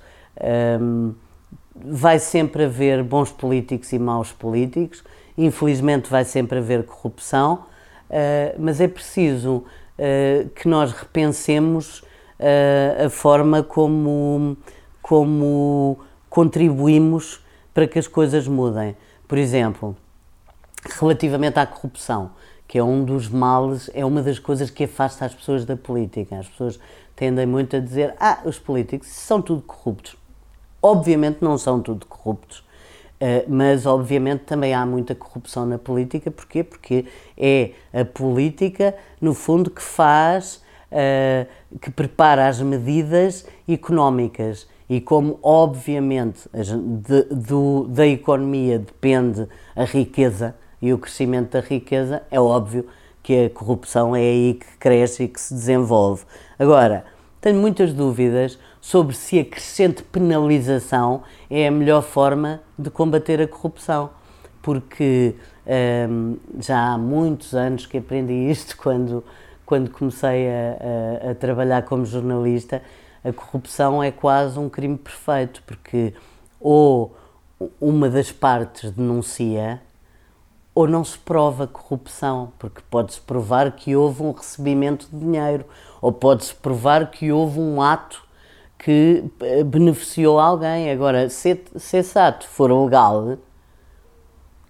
um, vai sempre haver bons políticos e maus políticos, infelizmente vai sempre haver corrupção, mas é preciso que nós repensemos a forma como, como contribuímos para que as coisas mudem. Por exemplo, relativamente à corrupção, que é um dos males, é uma das coisas que afasta as pessoas da política. As pessoas tendem muito a dizer: ah, os políticos são tudo corruptos. Obviamente não são tudo corruptos, eh, mas obviamente também há muita corrupção na política. Porquê? Porque é a política, no fundo, que faz, eh, que prepara as medidas económicas e como, obviamente, de, do, da economia depende a riqueza e o crescimento da riqueza, é óbvio que a corrupção é aí que cresce e que se desenvolve. Agora, tenho muitas dúvidas sobre se a crescente penalização é a melhor forma de combater a corrupção, porque hum, já há muitos anos que aprendi isto quando, quando comecei a, a, a trabalhar como jornalista a corrupção é quase um crime perfeito, porque ou uma das partes denuncia, ou não se prova corrupção, porque pode-se provar que houve um recebimento de dinheiro, ou pode-se provar que houve um ato que eh, beneficiou alguém. Agora, se, se esse ato for legal,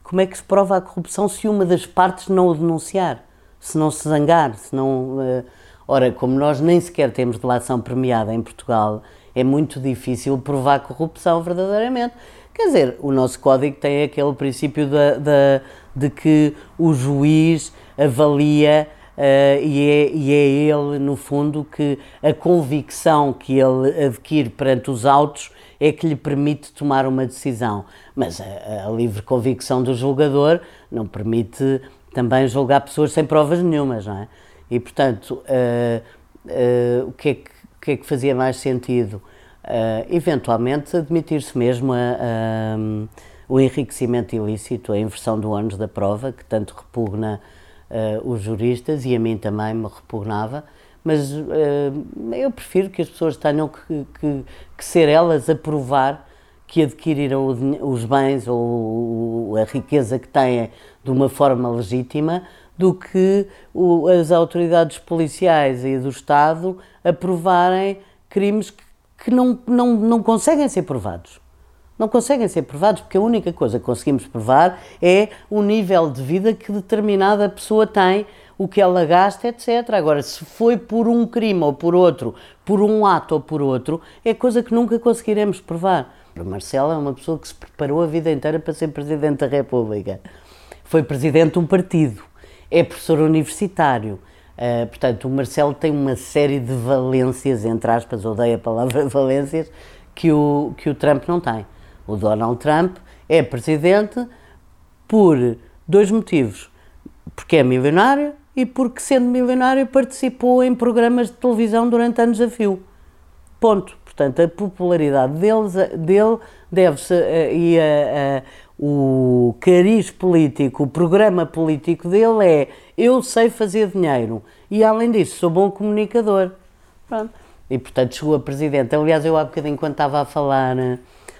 como é que se prova a corrupção se uma das partes não o denunciar, se não se zangar, se não. Uh, ora, como nós nem sequer temos delação premiada em Portugal, é muito difícil provar corrupção verdadeiramente. Quer dizer, o nosso código tem aquele princípio de, de que o juiz avalia uh, e, é, e é ele, no fundo, que a convicção que ele adquire perante os autos é que lhe permite tomar uma decisão. Mas a, a livre convicção do julgador não permite também julgar pessoas sem provas nenhumas, não é? E, portanto, uh, uh, o, que é que, o que é que fazia mais sentido? Uh, eventualmente admitir-se mesmo a, a, um, o enriquecimento ilícito, a inversão do ônus da prova, que tanto repugna os juristas e a mim também me repugnava, mas eu prefiro que as pessoas tenham que, que ser elas a provar que adquiriram os bens ou a riqueza que têm de uma forma legítima do que as autoridades policiais e do Estado aprovarem crimes que, não, não, não conseguem ser provados. Não conseguem ser provados porque a única coisa que conseguimos provar é o nível de vida que determinada pessoa tem o que ela gasta, etc. Agora, se foi por um crime ou por outro, por um ato ou por outro, é coisa que nunca conseguiremos provar. O Marcelo é uma pessoa que se preparou a vida inteira para ser Presidente da República. Foi Presidente de um partido, é professor universitário. Uh, portanto, o Marcelo tem uma série de valências, entre aspas, odeio a palavra valências, que o, que o Trump não tem. O Donald Trump é Presidente por dois motivos. Porque é milionário e porque, sendo milionário, participou em programas de televisão durante anos a fio. Ponto. Portanto, a popularidade deles, dele deve-se uh, e uh, o cariz político, o programa político dele é eu sei fazer dinheiro e, além disso, sou bom comunicador. Pronto. E, portanto, chegou a presidente. Aliás, eu há bocadinho, quando estava a falar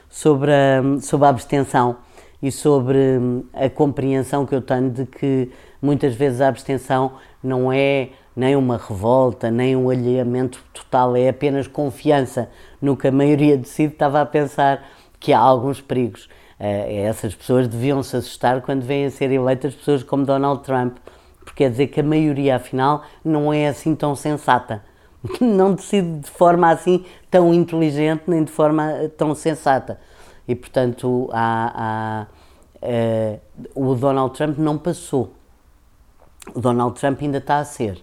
sobre a, sobre a abstenção e sobre hum, a compreensão que eu tenho de que muitas vezes a abstenção não é nem uma revolta, nem um alheamento total, é apenas confiança no que a maioria decide. Estava a pensar que há alguns perigos. Uh, essas pessoas deviam se assustar quando vêm a ser eleitas pessoas como Donald Trump, porque quer dizer que a maioria, afinal, não é assim tão sensata. Não decide de forma assim tão inteligente nem de forma tão sensata. E, portanto, há, há, uh, o Donald Trump não passou o Donald Trump ainda está a ser.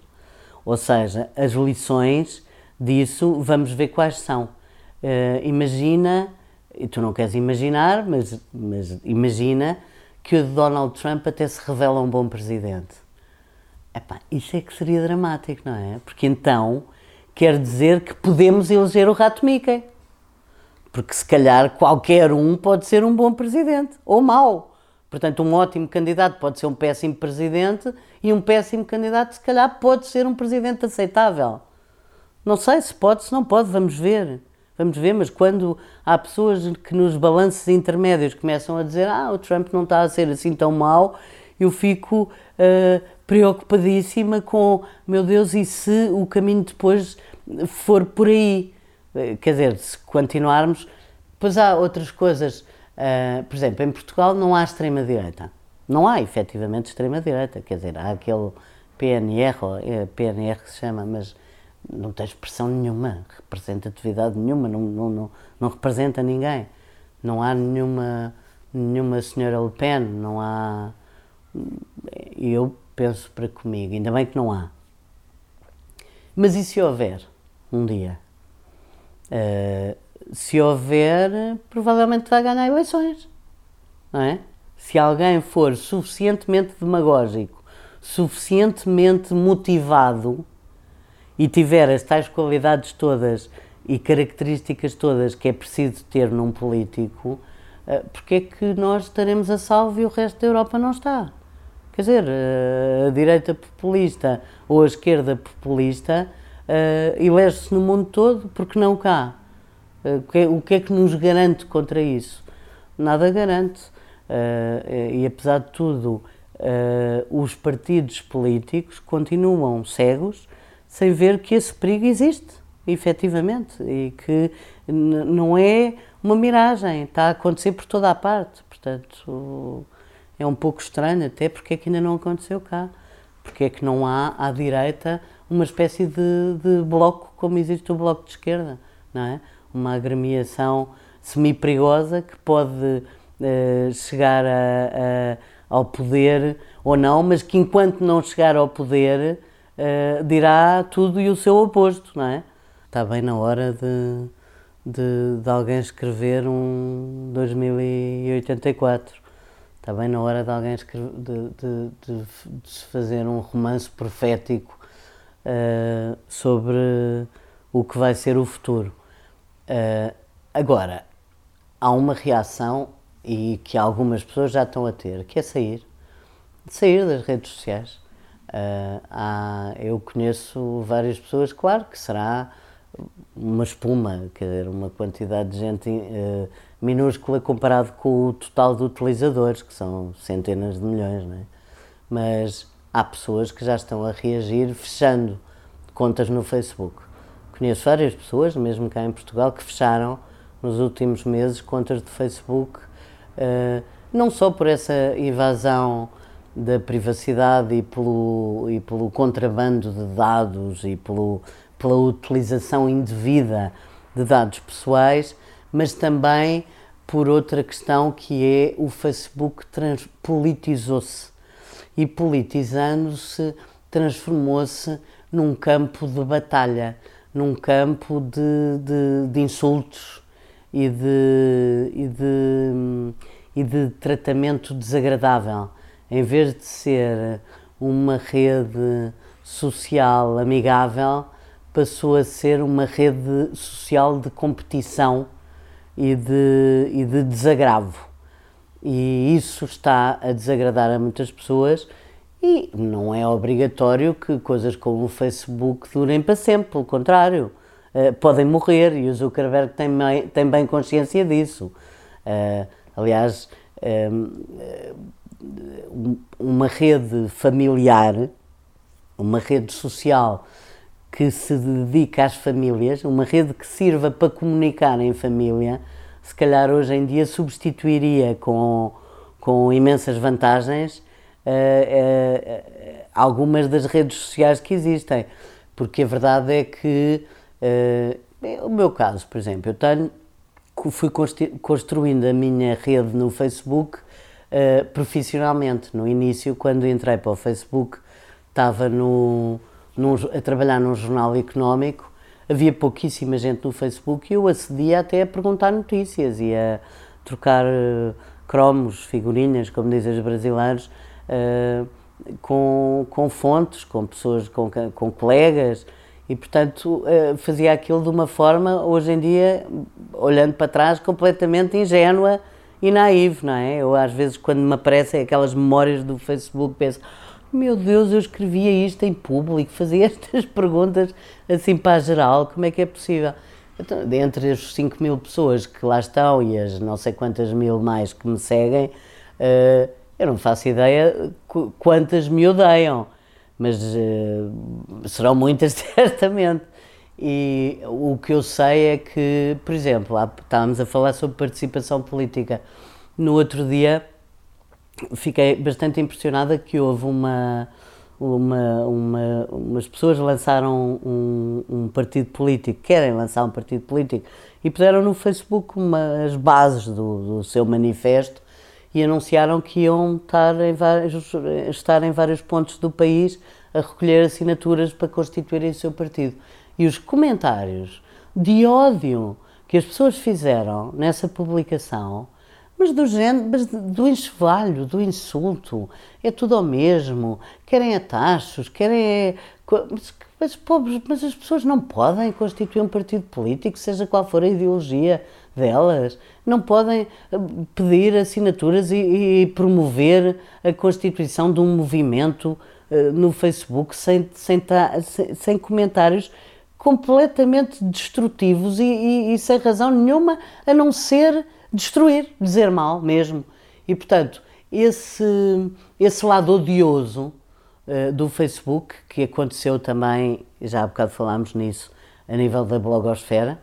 Ou seja, as lições disso, vamos ver quais são. Uh, imagina, e tu não queres imaginar, mas, mas imagina que o Donald Trump até se revela um bom presidente. Epá, isso é que seria dramático, não é? Porque então quer dizer que podemos eleger o rato Mickey. Porque se calhar qualquer um pode ser um bom presidente, ou mau. Portanto, um ótimo candidato pode ser um péssimo presidente e um péssimo candidato, se calhar, pode ser um presidente aceitável. Não sei se pode, se não pode, vamos ver. Vamos ver, mas quando há pessoas que nos balanços intermédios começam a dizer ah, o Trump não está a ser assim tão mau, eu fico uh, preocupadíssima com, meu Deus, e se o caminho depois for por aí? Eh, quer dizer, se continuarmos, pois há outras coisas Uh, por exemplo, em Portugal não há extrema-direita. Não há efetivamente extrema-direita. Quer dizer, há aquele PNR, é PNR que se chama, mas não tem expressão nenhuma, representatividade nenhuma, não, não, não, não representa ninguém. Não há nenhuma, nenhuma senhora Le Pen, não há. Eu penso para comigo, ainda bem que não há. Mas e se houver um dia? Uh, se houver, provavelmente vai ganhar eleições. Não é? Se alguém for suficientemente demagógico, suficientemente motivado e tiver as tais qualidades todas e características todas que é preciso ter num político, eh, porque é que nós estaremos a salvo e o resto da Europa não está? Quer dizer, eh, a direita populista ou a esquerda populista uh, elege-se no mundo todo, porque não cá? O que, é, o que é que nos garante contra isso? Nada garante. e apesar de tudo, os partidos políticos continuam cegos sem ver que esse perigo existe, efetivamente, e que não é uma miragem, está a acontecer por toda a parte. Portanto, é um pouco estranho, até porque é que ainda não aconteceu cá. Porque é que não há à direita uma espécie de, de bloco como existe o bloco de esquerda, não é? Uma agremiação semi-perigosa que pode uh, chegar a, a, ao poder ou não, mas que enquanto não chegar ao poder uh, dirá tudo e o seu oposto, não é? Está bem na hora de, de, de alguém escrever um 2084 Está bem na hora de alguém escrever, de, de, de, de fazer um romance profético uh, sobre o que vai ser o futuro. Uh, agora, há uma reação e que algumas pessoas já estão a ter, que é sair, sair das redes sociais. Uh, há, eu conheço várias pessoas, claro que será uma espuma, quer dizer, uma quantidade de gente uh, minúscula comparado com o total de utilizadores, que são centenas de milhões, não é? Mas há pessoas que já estão a reagir fechando contas no Facebook. Conheço várias pessoas, mesmo cá em Portugal, que fecharam nos últimos meses contas de Facebook, uh, não só por essa invasão da privacidade e pelo, e pelo contrabando de dados e pelo, pela utilização indevida de dados pessoais, mas também por outra questão que é o Facebook politizou-se. E politizando-se transformou-se num campo de batalha, num campo de, de, de insultos e de, e, de, e de tratamento desagradável. Em vez de ser uma rede social amigável, passou a ser uma rede social de competição e de, e de desagravo. E isso está a desagradar a muitas pessoas e não é obrigatório que coisas como o Facebook durem para sempre, pelo contrário. Uh, podem morrer e o Zuckerberg tem, tem bem consciência disso. Uh, aliás, uma rede familiar, uma rede social que se dedica às famílias, uma rede que sirva para comunicar em família, se calhar hoje em dia substituiria com, com imensas vantagens uh, algumas das redes sociais que existem. Porque a verdade é que, uh, o meu caso, por exemplo, eu tenho, fui construindo a minha rede no Facebook profissionalmente. No início, quando entrei para o Facebook, estava no a trabalhar num jornal económico, havia pouquíssima gente no Facebook e eu acedia até a perguntar notícias e a trocar cromos, figurinhas, como dizem os brasileiros, uh, com, com fontes, com pessoas, com, com colegas e, portanto, uh, fazia aquilo de uma forma, hoje em dia, olhando para trás, completamente ingênua e naiva, não é? Eu, às vezes, quando me aparecem aquelas memórias do Facebook, penso meu Deus, eu escrevia isto em público, fazia estas perguntas assim para a geral, como é que é possível? Então, dentre as 5 mil pessoas que lá estão e as não sei quantas mil mais que me seguem, uh, eu não faço ideia quantas me odeiam, mas uh, serão muitas certamente. E o que eu sei é que, por exemplo, lá estávamos a falar sobre participação política. No outro dia, fiquei bastante impressionada que houve uma, uma, uma umas pessoas lançaram um, um, partido político, querem lançar um partido político, e puseram no Facebook umas bases do, do seu manifesto e anunciaram que iam estar em, vários, estar em vários pontos do país a recolher assinaturas para constituírem o seu partido. E os comentários de ódio que as pessoas fizeram nessa publicação mas do mas do enxovalho, do insulto, é tudo ao mesmo, querem atachos, querem... Mas, mas, pobres, mas as pessoas não podem constituir um partido político, seja qual for a ideologia delas, não podem eh, pedir assinaturas e, e promover a constituição de um movimento uh, no Facebook sem, sem, sem, sem comentários completamente destrutivos e, e, e, sem razão nenhuma a não ser destruir, dizer mal mesmo. E portanto, esse, esse lado odioso uh, do Facebook, que aconteceu também, já há bocado falámos nisso, a nível da blogosfera,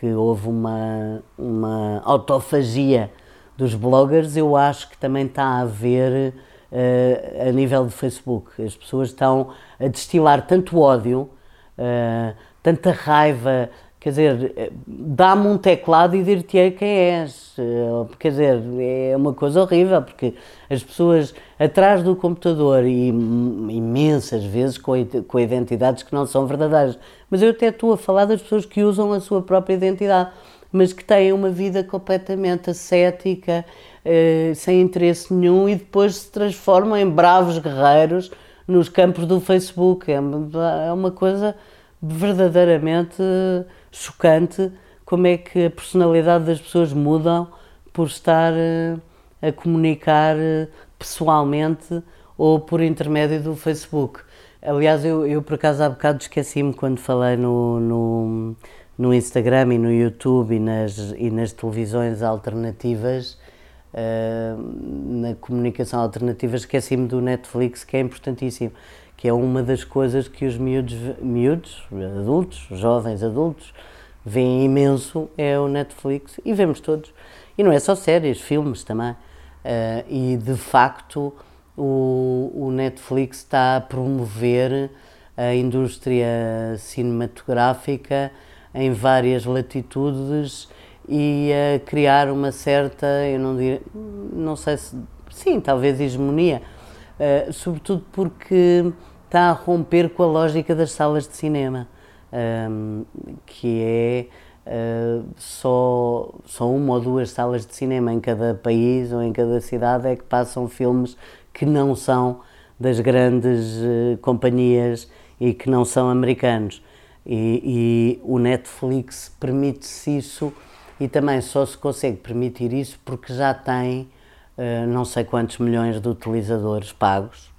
que houve uma, uma autofagia dos bloggers, eu acho que também está a haver uh, a nível do Facebook. As pessoas estão a destilar tanto ódio, uh, tanta raiva, quer dizer, eh, dá-me um teclado e dir-te quem és. Quer dizer, é uma coisa horrível, porque as pessoas atrás do computador, e imensas vezes com, com identidades que não são verdadeiras, mas eu até estou a falar das pessoas que usam a sua própria identidade, mas que têm uma vida completamente ascética, eh, sem interesse nenhum e depois se transformam em bravos guerreiros nos campos do Facebook. É é uma coisa verdadeiramente chocante como é que a personalidade das pessoas mudam por estar eh, a comunicar eh, pessoalmente ou por intermédio do Facebook. Aliás, eu, eu por acaso há bocado esqueci-me quando falei no, no, no, Instagram e no YouTube e nas, e nas televisões alternativas uh, na comunicação alternativa, esqueci-me do Netflix, que é importantíssimo, que é uma das coisas que os miúdos, miúdos adultos, jovens adultos, veem imenso, é o Netflix, e vemos todos. E não é só séries, filmes também. Uh, e de facto, o, o Netflix está a promover a indústria cinematográfica em várias latitudes e a criar uma certa, eu não diria, não sei se, sim, talvez hegemonia, uh, sobretudo porque está a romper com a lógica das salas de cinema, um, que é uh, só, só uma ou duas salas de cinema em cada país ou em cada cidade é que passam filmes que não são das grandes uh, companhias e que não são americanos. E, e o Netflix permite-se isso e também só se consegue permitir isso porque já tem uh, não sei quantos milhões de utilizadores pagos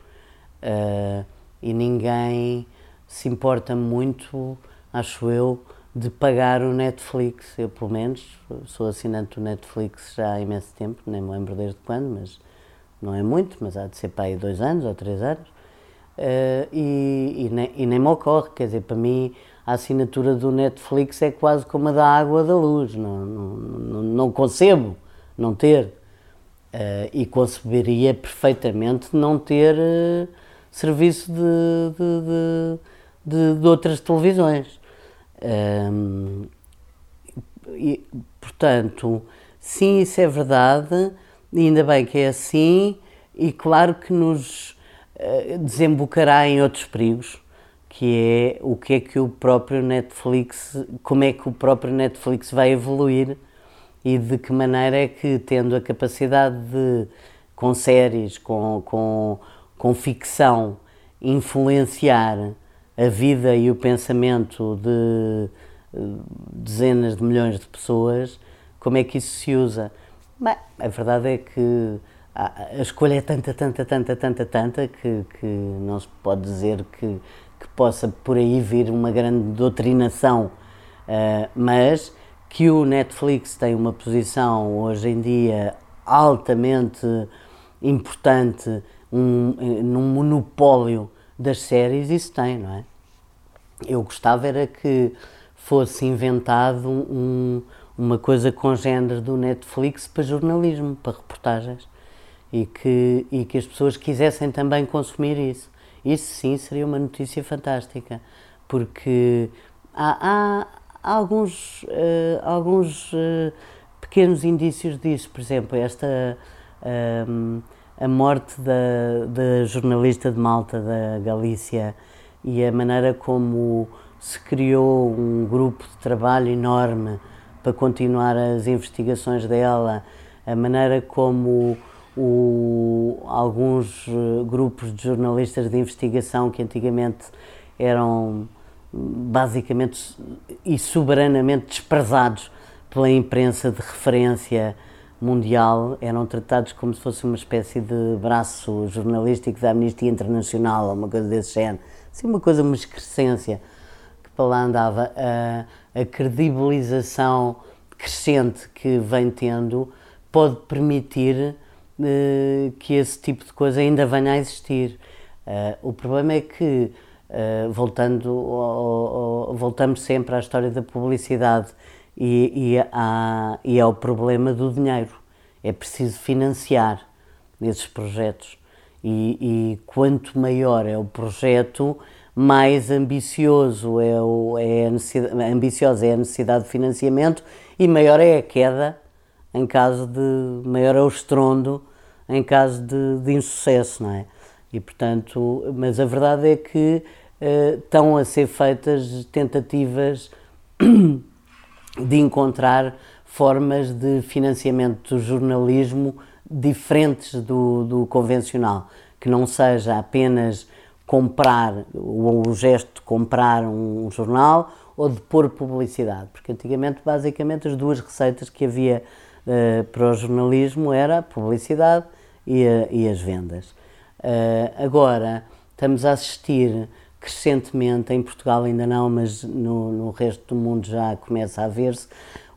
uh, e ninguém se importa muito, acho eu, de pagar o Netflix. Eu, pelo menos, sou assinante do Netflix já há imenso tempo, nem me lembro desde quando, mas não é muito, mas há de ser para aí dois anos ou três anos. Uh, e, e, nem, e nem me ocorre, quer dizer, para mim a assinatura do Netflix é quase como a da água da luz, não, não, não, concebo não ter. Uh, e conceberia perfeitamente não ter uh, serviço de, de, de, de, outras televisões. E, portanto, sim, isso é verdade, ainda bem que é assim, e claro que nos uh, desembocará em outros perigos que é o que é que o próprio Netflix, como é que o próprio Netflix vai evoluir e de que maneira é que, tendo a capacidade de, com séries, com, com, com ficção, influenciar a vida e o pensamento de dezenas de milhões de pessoas, como é que isso se usa? Bem, a verdade é que a escolha é tanta, tanta, tanta, tanta, tanta que, que não se pode dizer que que possa por aí vir uma grande doutrinação, uh, mas que o Netflix tem uma posição hoje em dia altamente importante, um, num monopólio das séries, isso tem, não é? Eu gostava era que fosse inventado um, uma coisa com género do Netflix para jornalismo, para reportagens, e que, e que as pessoas quisessem também consumir isso. Isso sim seria uma notícia fantástica, porque há, há alguns, uh, alguns uh, pequenos indícios disso. Por exemplo, esta uh, a morte da, da jornalista de Malta, da Galícia, e a maneira como se criou um grupo de trabalho enorme para continuar as investigações dela, a maneira como o, alguns eh, grupos de jornalistas de investigação que antigamente eram basicamente e soberanamente desprezados pela imprensa de referência mundial, eram tratados como se fosse uma espécie de braço jornalístico da Amnistia Internacional uma coisa desse género. Assim, uma coisa, uma excrescência que para lá andava, a, a credibilização crescente que vem tendo pode permitir uh, que esse tipo de coisa ainda venha a existir. Uh, o problema é que, uh, voltando ao, ao, voltamos sempre à história da publicidade e, e, à, e ao problema do dinheiro. É preciso financiar esses projetos. E, e quanto maior é o projeto, mais ambicioso é, o, é a ambiciosa é a necessidade de financiamento e maior é a queda em caso de maior é o estrondo em caso de, de insucesso, não é? E portanto, mas a verdade é que uh, estão a ser feitas tentativas de encontrar formas de financiamento do jornalismo diferentes do, do convencional, que não seja apenas comprar, o, o gesto de comprar um, um jornal ou de pôr publicidade, porque antigamente basicamente as duas receitas que havia uh, para o jornalismo era a publicidade e, a, e as vendas. Uh, agora estamos a assistir crescentemente, em Portugal ainda não, mas no, no resto do mundo já começa a ver-se,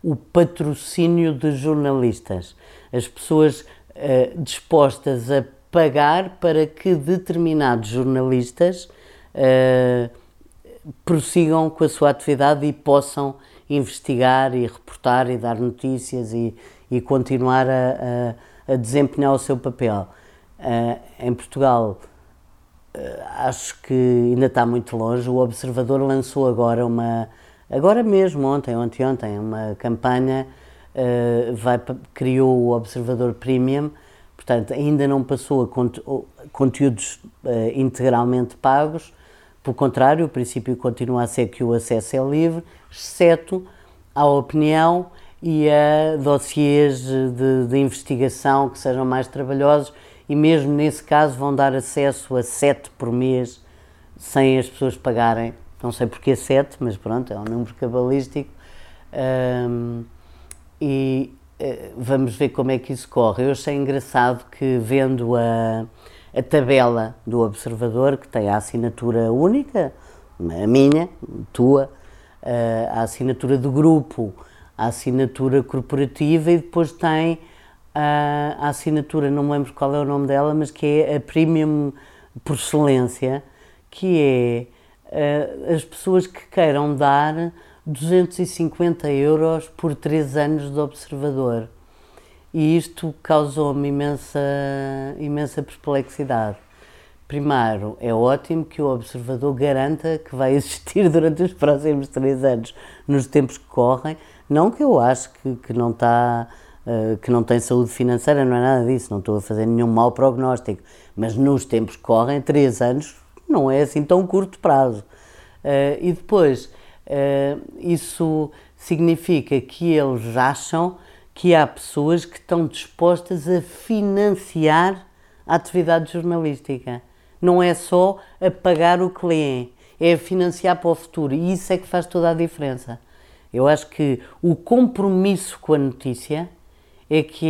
o patrocínio de jornalistas. As pessoas uh, dispostas a pagar para que determinados jornalistas uh, prossigam com a sua atividade e possam investigar e reportar e dar notícias e, e continuar a, a, a, desempenhar o seu papel. Uh, em Portugal, acho que ainda está muito longe. O Observador lançou agora uma, agora mesmo, ontem, ontem, ontem, uma campanha, uh, vai, criou o Observador Premium, Portanto, ainda não passou a conteúdos uh, integralmente pagos, pelo contrário, o princípio continua a ser que o acesso é livre, exceto à opinião e a dossiês de, de, investigação que sejam mais trabalhosos e mesmo nesse caso vão dar acesso a sete por mês sem as pessoas pagarem, não sei porque sete, mas pronto, é um número cabalístico. Um, e, eh, vamos ver como é que isso corre. Eu achei engraçado que, vendo a, a tabela do observador, que tem a assinatura única, a minha, tua, eh, a assinatura do grupo, a assinatura corporativa e depois tem a, a assinatura, não me lembro qual é o nome dela, mas que é a premium por excelência, que é uh, as pessoas que queiram dar 250 euros por três anos de observador. E isto causou-me imensa, imensa perplexidade. Primeiro, é ótimo que o observador garanta que vai existir durante os próximos três anos, nos tempos que correm. Não que eu acho que, que não está que não tem saúde financeira, não é nada disso, não estou a fazer nenhum mau prognóstico, mas nos tempos que correm, três anos não é assim tão curto prazo. Uh, e depois, Uh, isso significa que eles acham que há pessoas que estão dispostas a financiar a atividade jornalística. Não é só a pagar o lêem, é financiar para o futuro. E isso é que faz toda a diferença. Eu acho que o compromisso com a notícia é que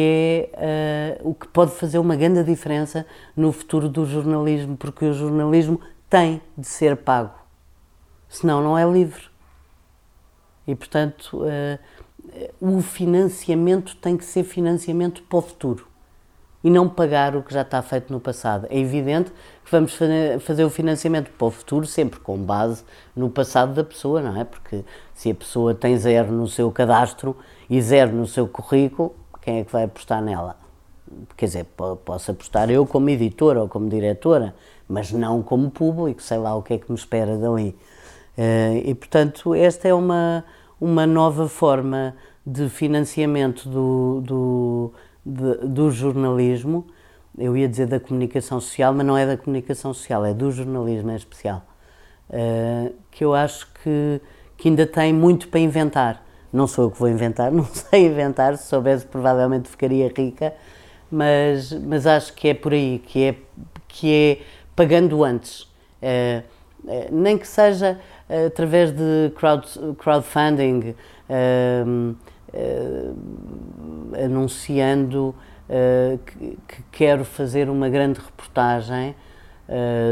é uh, o que pode fazer uma grande diferença no futuro do jornalismo, porque o jornalismo tem de ser pago, senão não é livre. E, portanto, uh, o financiamento tem que ser financiamento para o futuro e não pagar o que já está feito no passado. É evidente que vamos fazer o financiamento para o futuro sempre com base no passado da pessoa, não é? Porque se a pessoa tem zero no seu cadastro e zero no seu currículo, quem é que vai apostar nela? Quer dizer, posso apostar eu como editora ou como diretora, mas não como público, sei lá o que é que me espera dali. Eh, e, portanto, esta é uma, uma nova forma de financiamento do, do, de, do jornalismo. Eu ia dizer da comunicação social, mas não é da comunicação social, é do jornalismo em especial. Uh, que eu acho que, que ainda tem muito para inventar. Não sou eu que vou inventar, não sei inventar, se soubesse provavelmente ficaria rica, mas, mas acho que é por aí, que é, que é pagando antes. Uh, uh, nem que seja através de crowd, crowdfunding, uh, anunciando que, que, quero fazer uma grande reportagem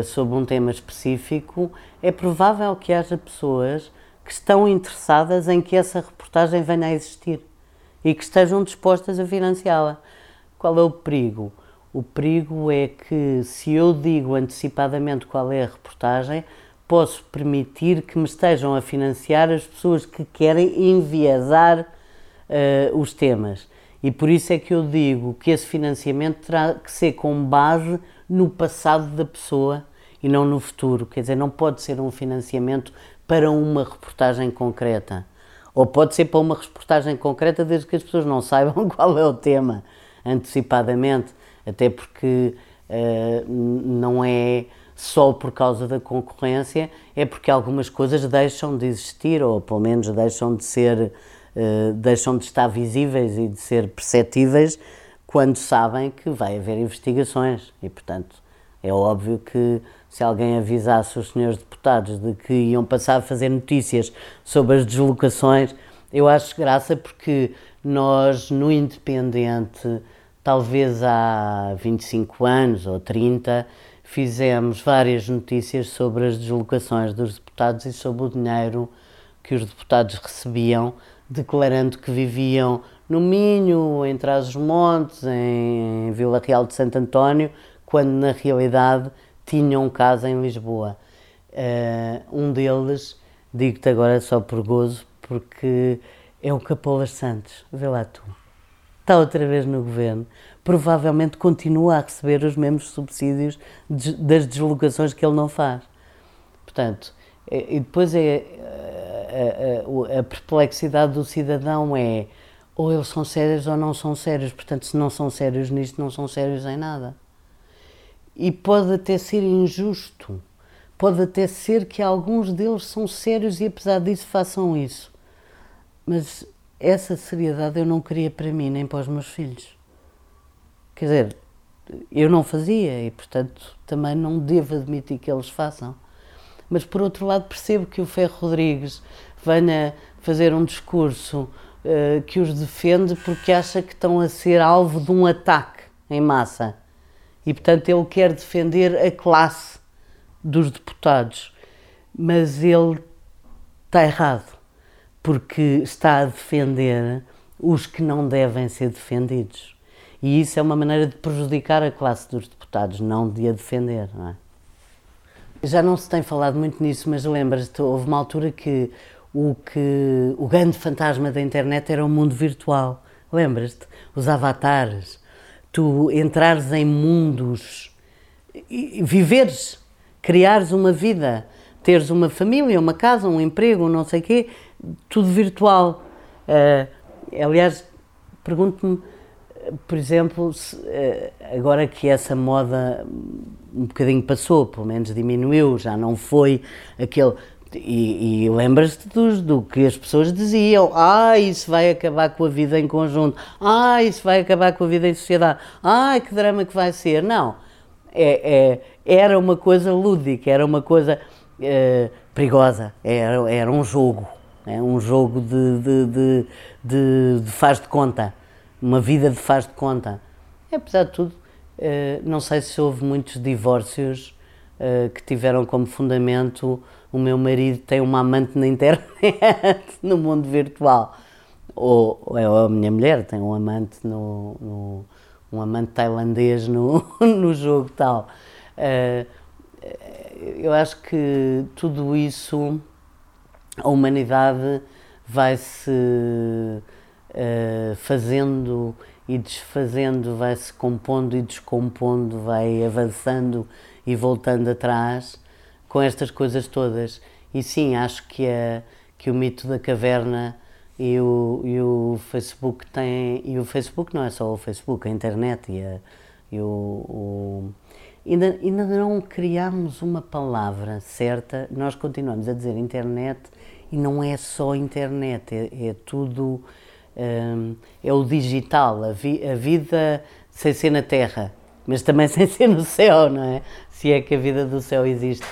sobre um tema específico, é provável que haja pessoas que estão interessadas em que essa reportagem venha a existir e que estejam dispostas a financiá-la. Qual é o perigo? O perigo é que, se eu digo antecipadamente qual é a reportagem, posso permitir que me estejam a financiar as pessoas que querem enviesar uh, os temas. E por isso é que eu digo que esse financiamento terá que ser com base no passado da pessoa e não no futuro. Quer dizer, não pode ser um financiamento para uma reportagem concreta. Ou pode ser para uma reportagem concreta desde que as pessoas não saibam qual é o tema antecipadamente, até porque uh, não é só por causa da concorrência, é porque algumas coisas deixam de existir, ou pelo menos deixam de ser, uh, deixam de estar visíveis e de ser perceptíveis quando sabem que vai haver investigações. E, portanto, é óbvio que se alguém avisasse os senhores deputados de que iam passar a fazer notícias sobre as deslocações, eu acho graça porque nós, no Independente, talvez há 25 anos ou 30, fizemos várias notícias sobre as deslocações dos deputados e sobre o dinheiro que os deputados recebiam, declarando que viviam no Minho, em Trás-os-Montes, em Vila Real de Santo António, quando na realidade tinham casa em Lisboa. Uh, um deles, digo-te agora só por gozo, porque é o Capolas Santos, vê lá tu. Está outra vez no governo, provavelmente continua a receber os mesmos subsídios de, das deslocações que ele não faz. Portanto, e depois é a, a, a, perplexidade do cidadão é ou eles são sérios ou não são sérios. Portanto, se não são sérios nisto, não são sérios em nada. E pode até ser injusto, pode até ser que alguns deles são sérios e apesar disso façam isso. Mas essa seriedade eu não queria para mim nem para os meus filhos. Quer dizer, eu não fazia e, portanto, também não devo admitir que eles façam. Mas, por outro lado, percebo que o Ferro Rodrigues venha fazer um discurso uh, que os defende porque acha que estão a ser alvo de um ataque em massa e, portanto, ele quer defender a classe dos deputados. Mas ele está errado, porque está a defender os que não devem ser defendidos. E isso é uma maneira de prejudicar a classe dos deputados, não de a defender. Não é? Já não se tem falado muito nisso, mas lembras-te, houve uma altura que o, que o grande fantasma da internet era o mundo virtual. Lembras-te? Os avatares, tu entrares em mundos, viveres, criares uma vida, teres uma família, uma casa, um emprego, não sei o quê, tudo virtual. Uh, aliás, pergunto-me, por exemplo, se, uh, agora que essa moda um bocadinho passou, pelo menos diminuiu, já não foi aquele e, e lembras-te do que as pessoas diziam: ah, isso vai acabar com a vida em conjunto, ah, isso vai acabar com a vida em sociedade, ah, que drama que vai ser. Não, é, é era uma coisa lúdica, era uma coisa é, perigosa, era, era um jogo, é um jogo de, de, de, de, de faz de conta, uma vida de faz de conta. E, apesar de tudo, é, não sei se houve muitos divórcios é, que tiveram como fundamento o meu marido tem uma amante na internet, no mundo virtual. Ou, ou a minha mulher tem um amante no, no um amante tailandês no, no jogo tal. Uh, eu acho que tudo isso, a humanidade vai-se uh, fazendo e desfazendo, vai-se compondo e descompondo, vai avançando e voltando atrás com estas coisas todas. E sim, acho que, a, que o mito da caverna e o, e o Facebook tem. E o Facebook não é só o Facebook, a internet e, a, e o, o ainda, ainda não criámos uma palavra certa, nós continuamos a dizer internet e não é só internet, é, é tudo. Um, é o digital, a, vi, a vida sem ser na Terra, mas também sem ser no céu, não é? Se é que a vida do céu existe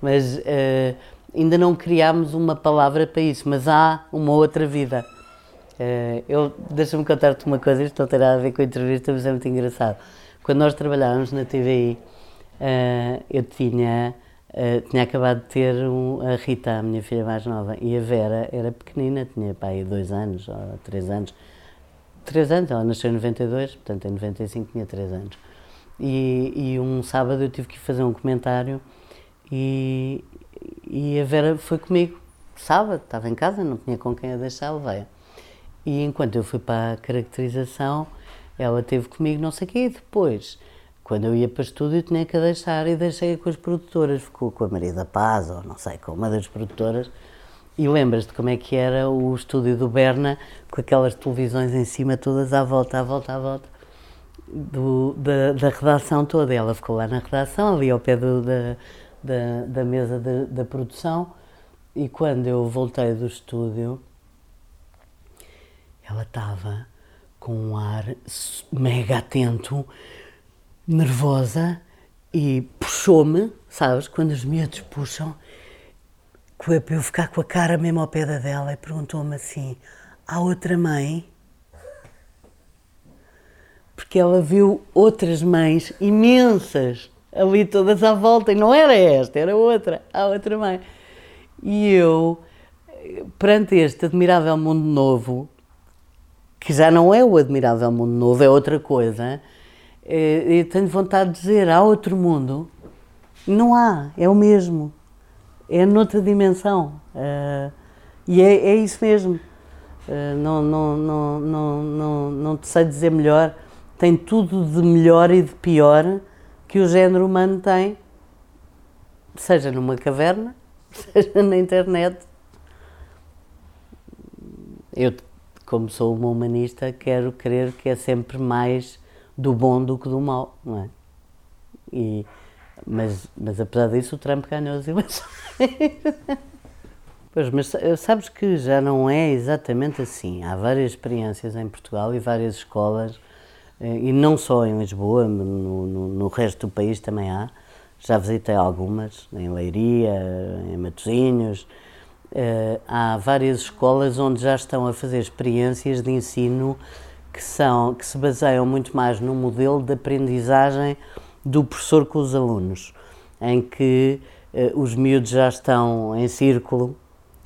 mas uh, ainda não criámos uma palavra para isso, mas há uma outra vida. Uh, eu deixa-me contar-te uma coisa, isto não tem nada a ver com a entrevista, mas é muito engraçado. Quando nós trabalhávamos na TVI, uh, eh, eu tinha tinha acabado de ter um, a Rita, a minha filha mais nova, e a Vera era pequenina, tinha pai dois anos ou três anos. Três anos, ela nasceu em 92, portanto em 95 tinha três anos. E, e um sábado eu tive que fazer um comentário e, e a Vera foi comigo, sábado, estava em casa, não tinha com quem a deixar, levei E enquanto eu fui para a caracterização, ela teve comigo não sei o quê, e depois quando eu ia para o estúdio tinha que a deixar e deixei-a com as produtoras, ficou com a Maria da Paz ou não sei, com uma das produtoras. E lembras-te como é que era o estúdio do Berna, com aquelas televisões em cima todas à volta, à volta, à volta, do, da, da redação toda. Ela ficou lá na redação, ali ao pé do, da, da, da mesa de, da produção, e quando eu voltei do estúdio, ela estava com um ar mega atento, nervosa e puxou-me, sabes, quando os miúdos puxam, para eu ficar com a cara mesmo ao pé da dela e perguntou-me assim: há outra mãe? Porque ela viu outras mães imensas ali todas à volta e não era esta, era outra, há outra mãe. E eu, perante este admirável mundo novo, que já não é o admirável mundo novo, é outra coisa eu tenho vontade de dizer, há outro mundo. Não há, é o mesmo. É noutra dimensão. Uh, e é, é, isso mesmo. Uh, não, não, não, não, não, não te sei dizer melhor. Tem tudo de melhor e de pior que o género humano tem, seja numa caverna, seja na internet. Eu, como sou uma humanista, quero crer que é sempre mais do bom do que do mal, não é? E, mas, mas apesar disso, o Trump ganhou as eleições. pois, mas sabes que já não é exatamente assim. Há várias experiências em Portugal e várias escolas, eh, e não só em Lisboa, no, no, no resto do país também há. Já visitei algumas, em Leiria, em Matosinhos. Uh, há várias escolas onde já estão a fazer experiências de ensino que, são, que se baseiam muito mais no modelo de aprendizagem do professor com os alunos, em que eh, os miúdos já estão em círculo,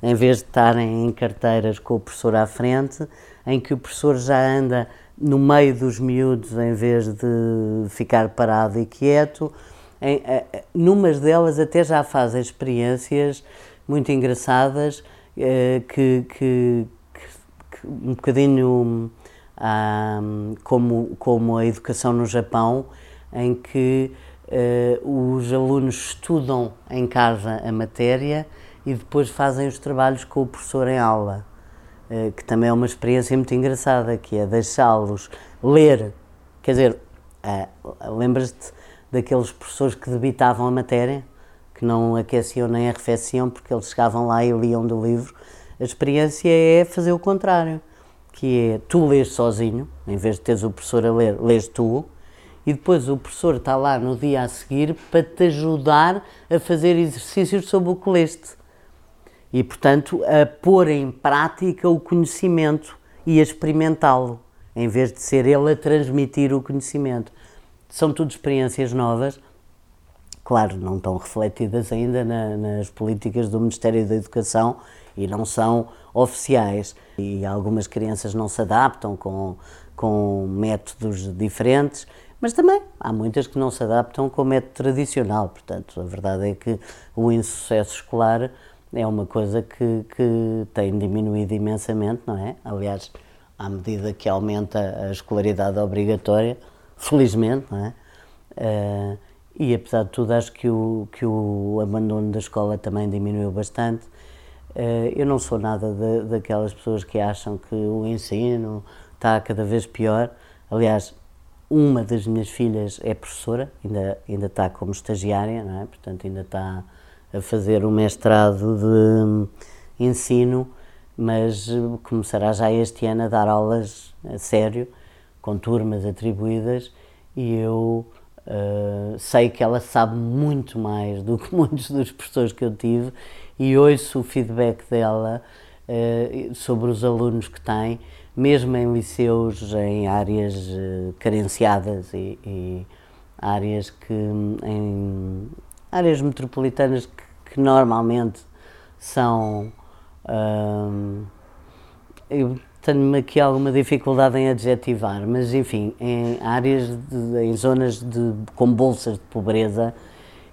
em vez de estarem em carteiras com o professor à frente, em que o professor já anda no meio dos miúdos em vez de ficar parado e quieto. Em, eh, eh, numas delas até já fazem experiências muito engraçadas que, que, que um bocadinho um, como, como a educação no Japão, em que uh, os alunos estudam em casa a matéria e depois fazem os trabalhos com o professor em aula, que também é uma experiência muito engraçada, que é deixá-los ler. Quer dizer, uh, lembras-te daqueles professores que debitavam a matéria, que não aqueciam nem arrefeciam porque eles chegavam lá e liam do livro? A experiência é fazer o contrário que é tu lês sozinho, em vez de teres o professor a ler, lês tu, e depois o professor está lá no dia a seguir para te ajudar a fazer exercícios sobre o que leste. E, portanto, a pôr em prática o conhecimento e a experimentá-lo, em vez de ser ele a transmitir o conhecimento. São tudo experiências novas, claro, não estão refletidas ainda na, nas políticas do Ministério da Educação e não são oficiais. E algumas crianças não se adaptam com, com métodos diferentes, mas também há muitas que não se adaptam com o método tradicional. Portanto, a verdade é que o insucesso escolar é uma coisa que, que tem diminuído imensamente, não é? Aliás, à medida que aumenta a escolaridade obrigatória, felizmente, não é? Uh, e apesar de tudo, acho que o, que o abandono da escola também diminuiu bastante. Eh, eu não sou nada de, daquelas pessoas que acham que o ensino está cada vez pior. Aliás, uma das minhas filhas é professora, ainda, ainda está como estagiária, não é? portanto, ainda está a fazer o mestrado de ensino, mas começará já este ano a dar aulas a sério, com turmas atribuídas, e eu uh, sei que ela sabe muito mais do que muitos dos professores que eu tive e ouço o feedback dela uh, sobre os alunos que tem, mesmo em liceus, em áreas uh, carenciadas e, e, áreas que em, áreas metropolitanas que, que normalmente são. Hum, eu tenho aqui alguma dificuldade em adjetivar, mas enfim, em áreas, de, em zonas de, com bolsas de pobreza,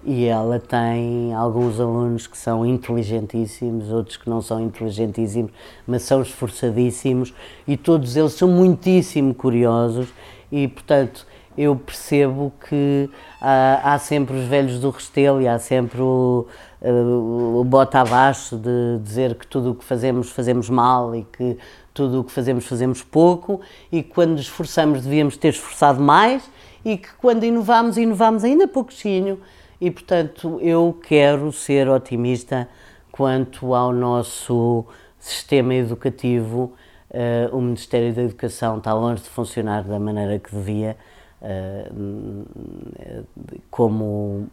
e ela tem alguns alunos que são inteligentíssimos, outros que não são inteligentíssimos, mas são esforçadíssimos, e todos eles são muitíssimo curiosos, e portanto eu percebo que há, há sempre os velhos do Restelo e há sempre o, o, o bota abaixo de dizer que tudo o que fazemos, fazemos mal e que tudo o que fazemos, fazemos pouco e que quando esforçamos devíamos ter esforçado mais e que quando inovamos, inovamos ainda pouquinho e, portanto, eu quero ser otimista quanto ao nosso sistema educativo. Uh, o Ministério da Educação está longe de funcionar da maneira que devia. Uh, como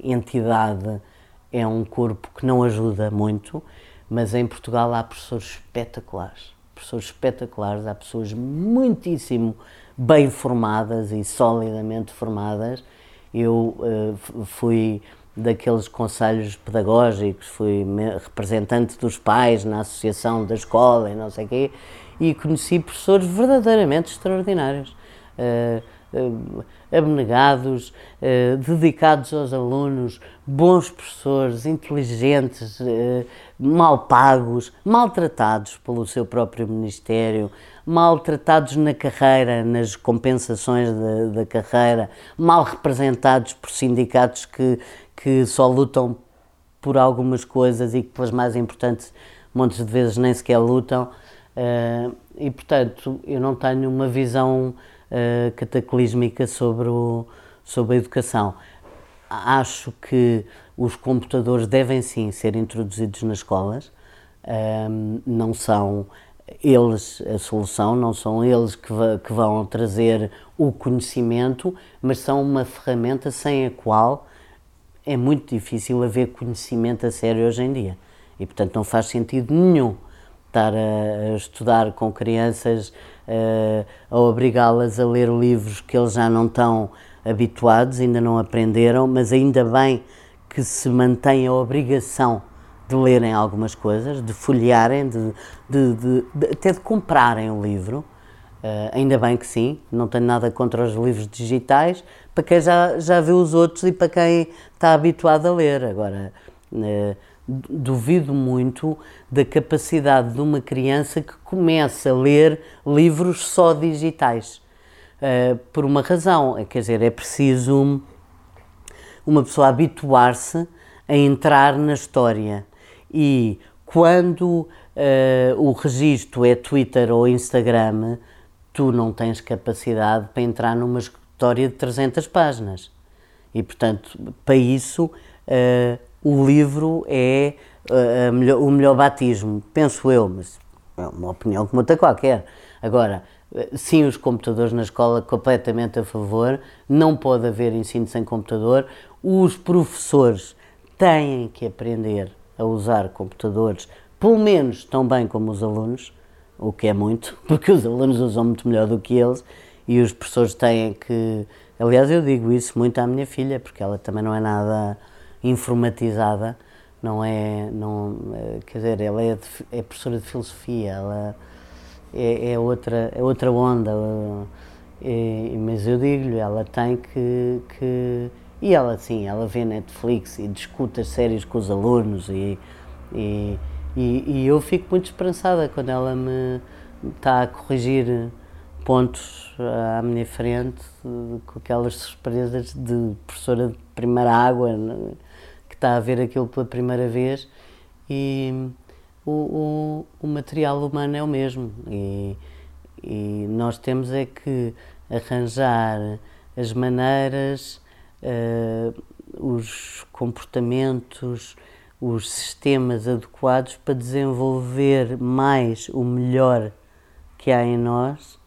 entidade, é um corpo que não ajuda muito, mas em Portugal há professores espetaculares professores espetaculares, há pessoas muitíssimo bem formadas e solidamente formadas. Eu uh, fui daqueles conselhos pedagógicos, fui representante dos pais na associação da escola e não sei o quê, e conheci professores verdadeiramente extraordinários. Uh, abnegados, eh, dedicados aos alunos, bons professores, inteligentes, eh, mal pagos, maltratados pelo seu próprio Ministério, maltratados na carreira, nas compensações da, carreira, mal representados por sindicatos que, que só lutam por algumas coisas e que pelas mais importantes montes de vezes nem sequer lutam. E portanto, eu não tenho uma visão uh, cataclísmica sobre, o, sobre a educação. Acho que os computadores devem sim ser introduzidos nas escolas, um, não são eles a solução, não são eles que, que vão trazer o conhecimento, mas são uma ferramenta sem a qual é muito difícil haver conhecimento a sério hoje em dia. E, portanto, não faz sentido nenhum estar a estudar com crianças uh, a obrigá-las a ler livros que eles já não estão habituados, ainda não aprenderam, mas ainda bem que se mantém a obrigação de lerem algumas coisas, de folhearem, de, de, de, de até de comprarem o livro. Uh, ainda bem que sim, não tenho nada contra os livros digitais, para quem já, já vê os outros e para quem está habituado a ler. Agora, uh, duvido muito da capacidade de uma criança que começa a ler livros só digitais. Uh, por uma razão, é, quer dizer, é preciso uma pessoa habituar-se a entrar na história. E quando uh, o registro é Twitter ou Instagram, tu não tens capacidade para entrar numa história de 300 páginas. E, portanto, para isso, uh, o livro é uh, melhor, o melhor batismo, penso eu, mas é uma opinião como outra qualquer. Agora, eh, sim, os computadores na escola, completamente a favor, não pode haver ensino sem computador. Os professores têm que aprender a usar computadores, pelo menos tão bem como os alunos, o que é muito, porque os alunos usam muito melhor do que eles, e os professores têm que. Aliás, eu digo isso muito à minha filha, porque ela também não é nada informatizada, não é, não, eh, quer dizer, ela é, é professora de filosofia, ela é, é outra, é outra onda, é, mas eu digo-lhe, ela tem que, que, e ela sim, ela vê Netflix e discute as séries com os alunos e, e, e, e eu fico muito esperançada quando ela me está a corrigir pontos à minha frente com aquelas surpresas de professora de primeira água está a ver aquilo pela primeira vez e o, o, o material humano é o mesmo e, e, nós temos é que arranjar as maneiras, uh, os comportamentos, os sistemas adequados para desenvolver mais o melhor que há em nós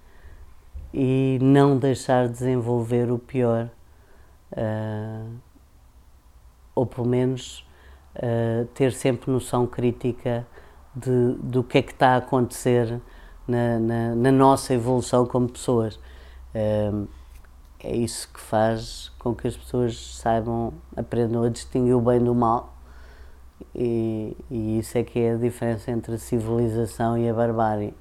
e não deixar de desenvolver o pior. Uh, ou pelo menos uh, ter sempre noção crítica de, do que é que está a acontecer na, na, na nossa evolução como pessoas. Uh, é isso que faz com que as pessoas saibam, aprendam a distinguir o bem do mal. E, e isso é que é a diferença entre a civilização e a barbárie.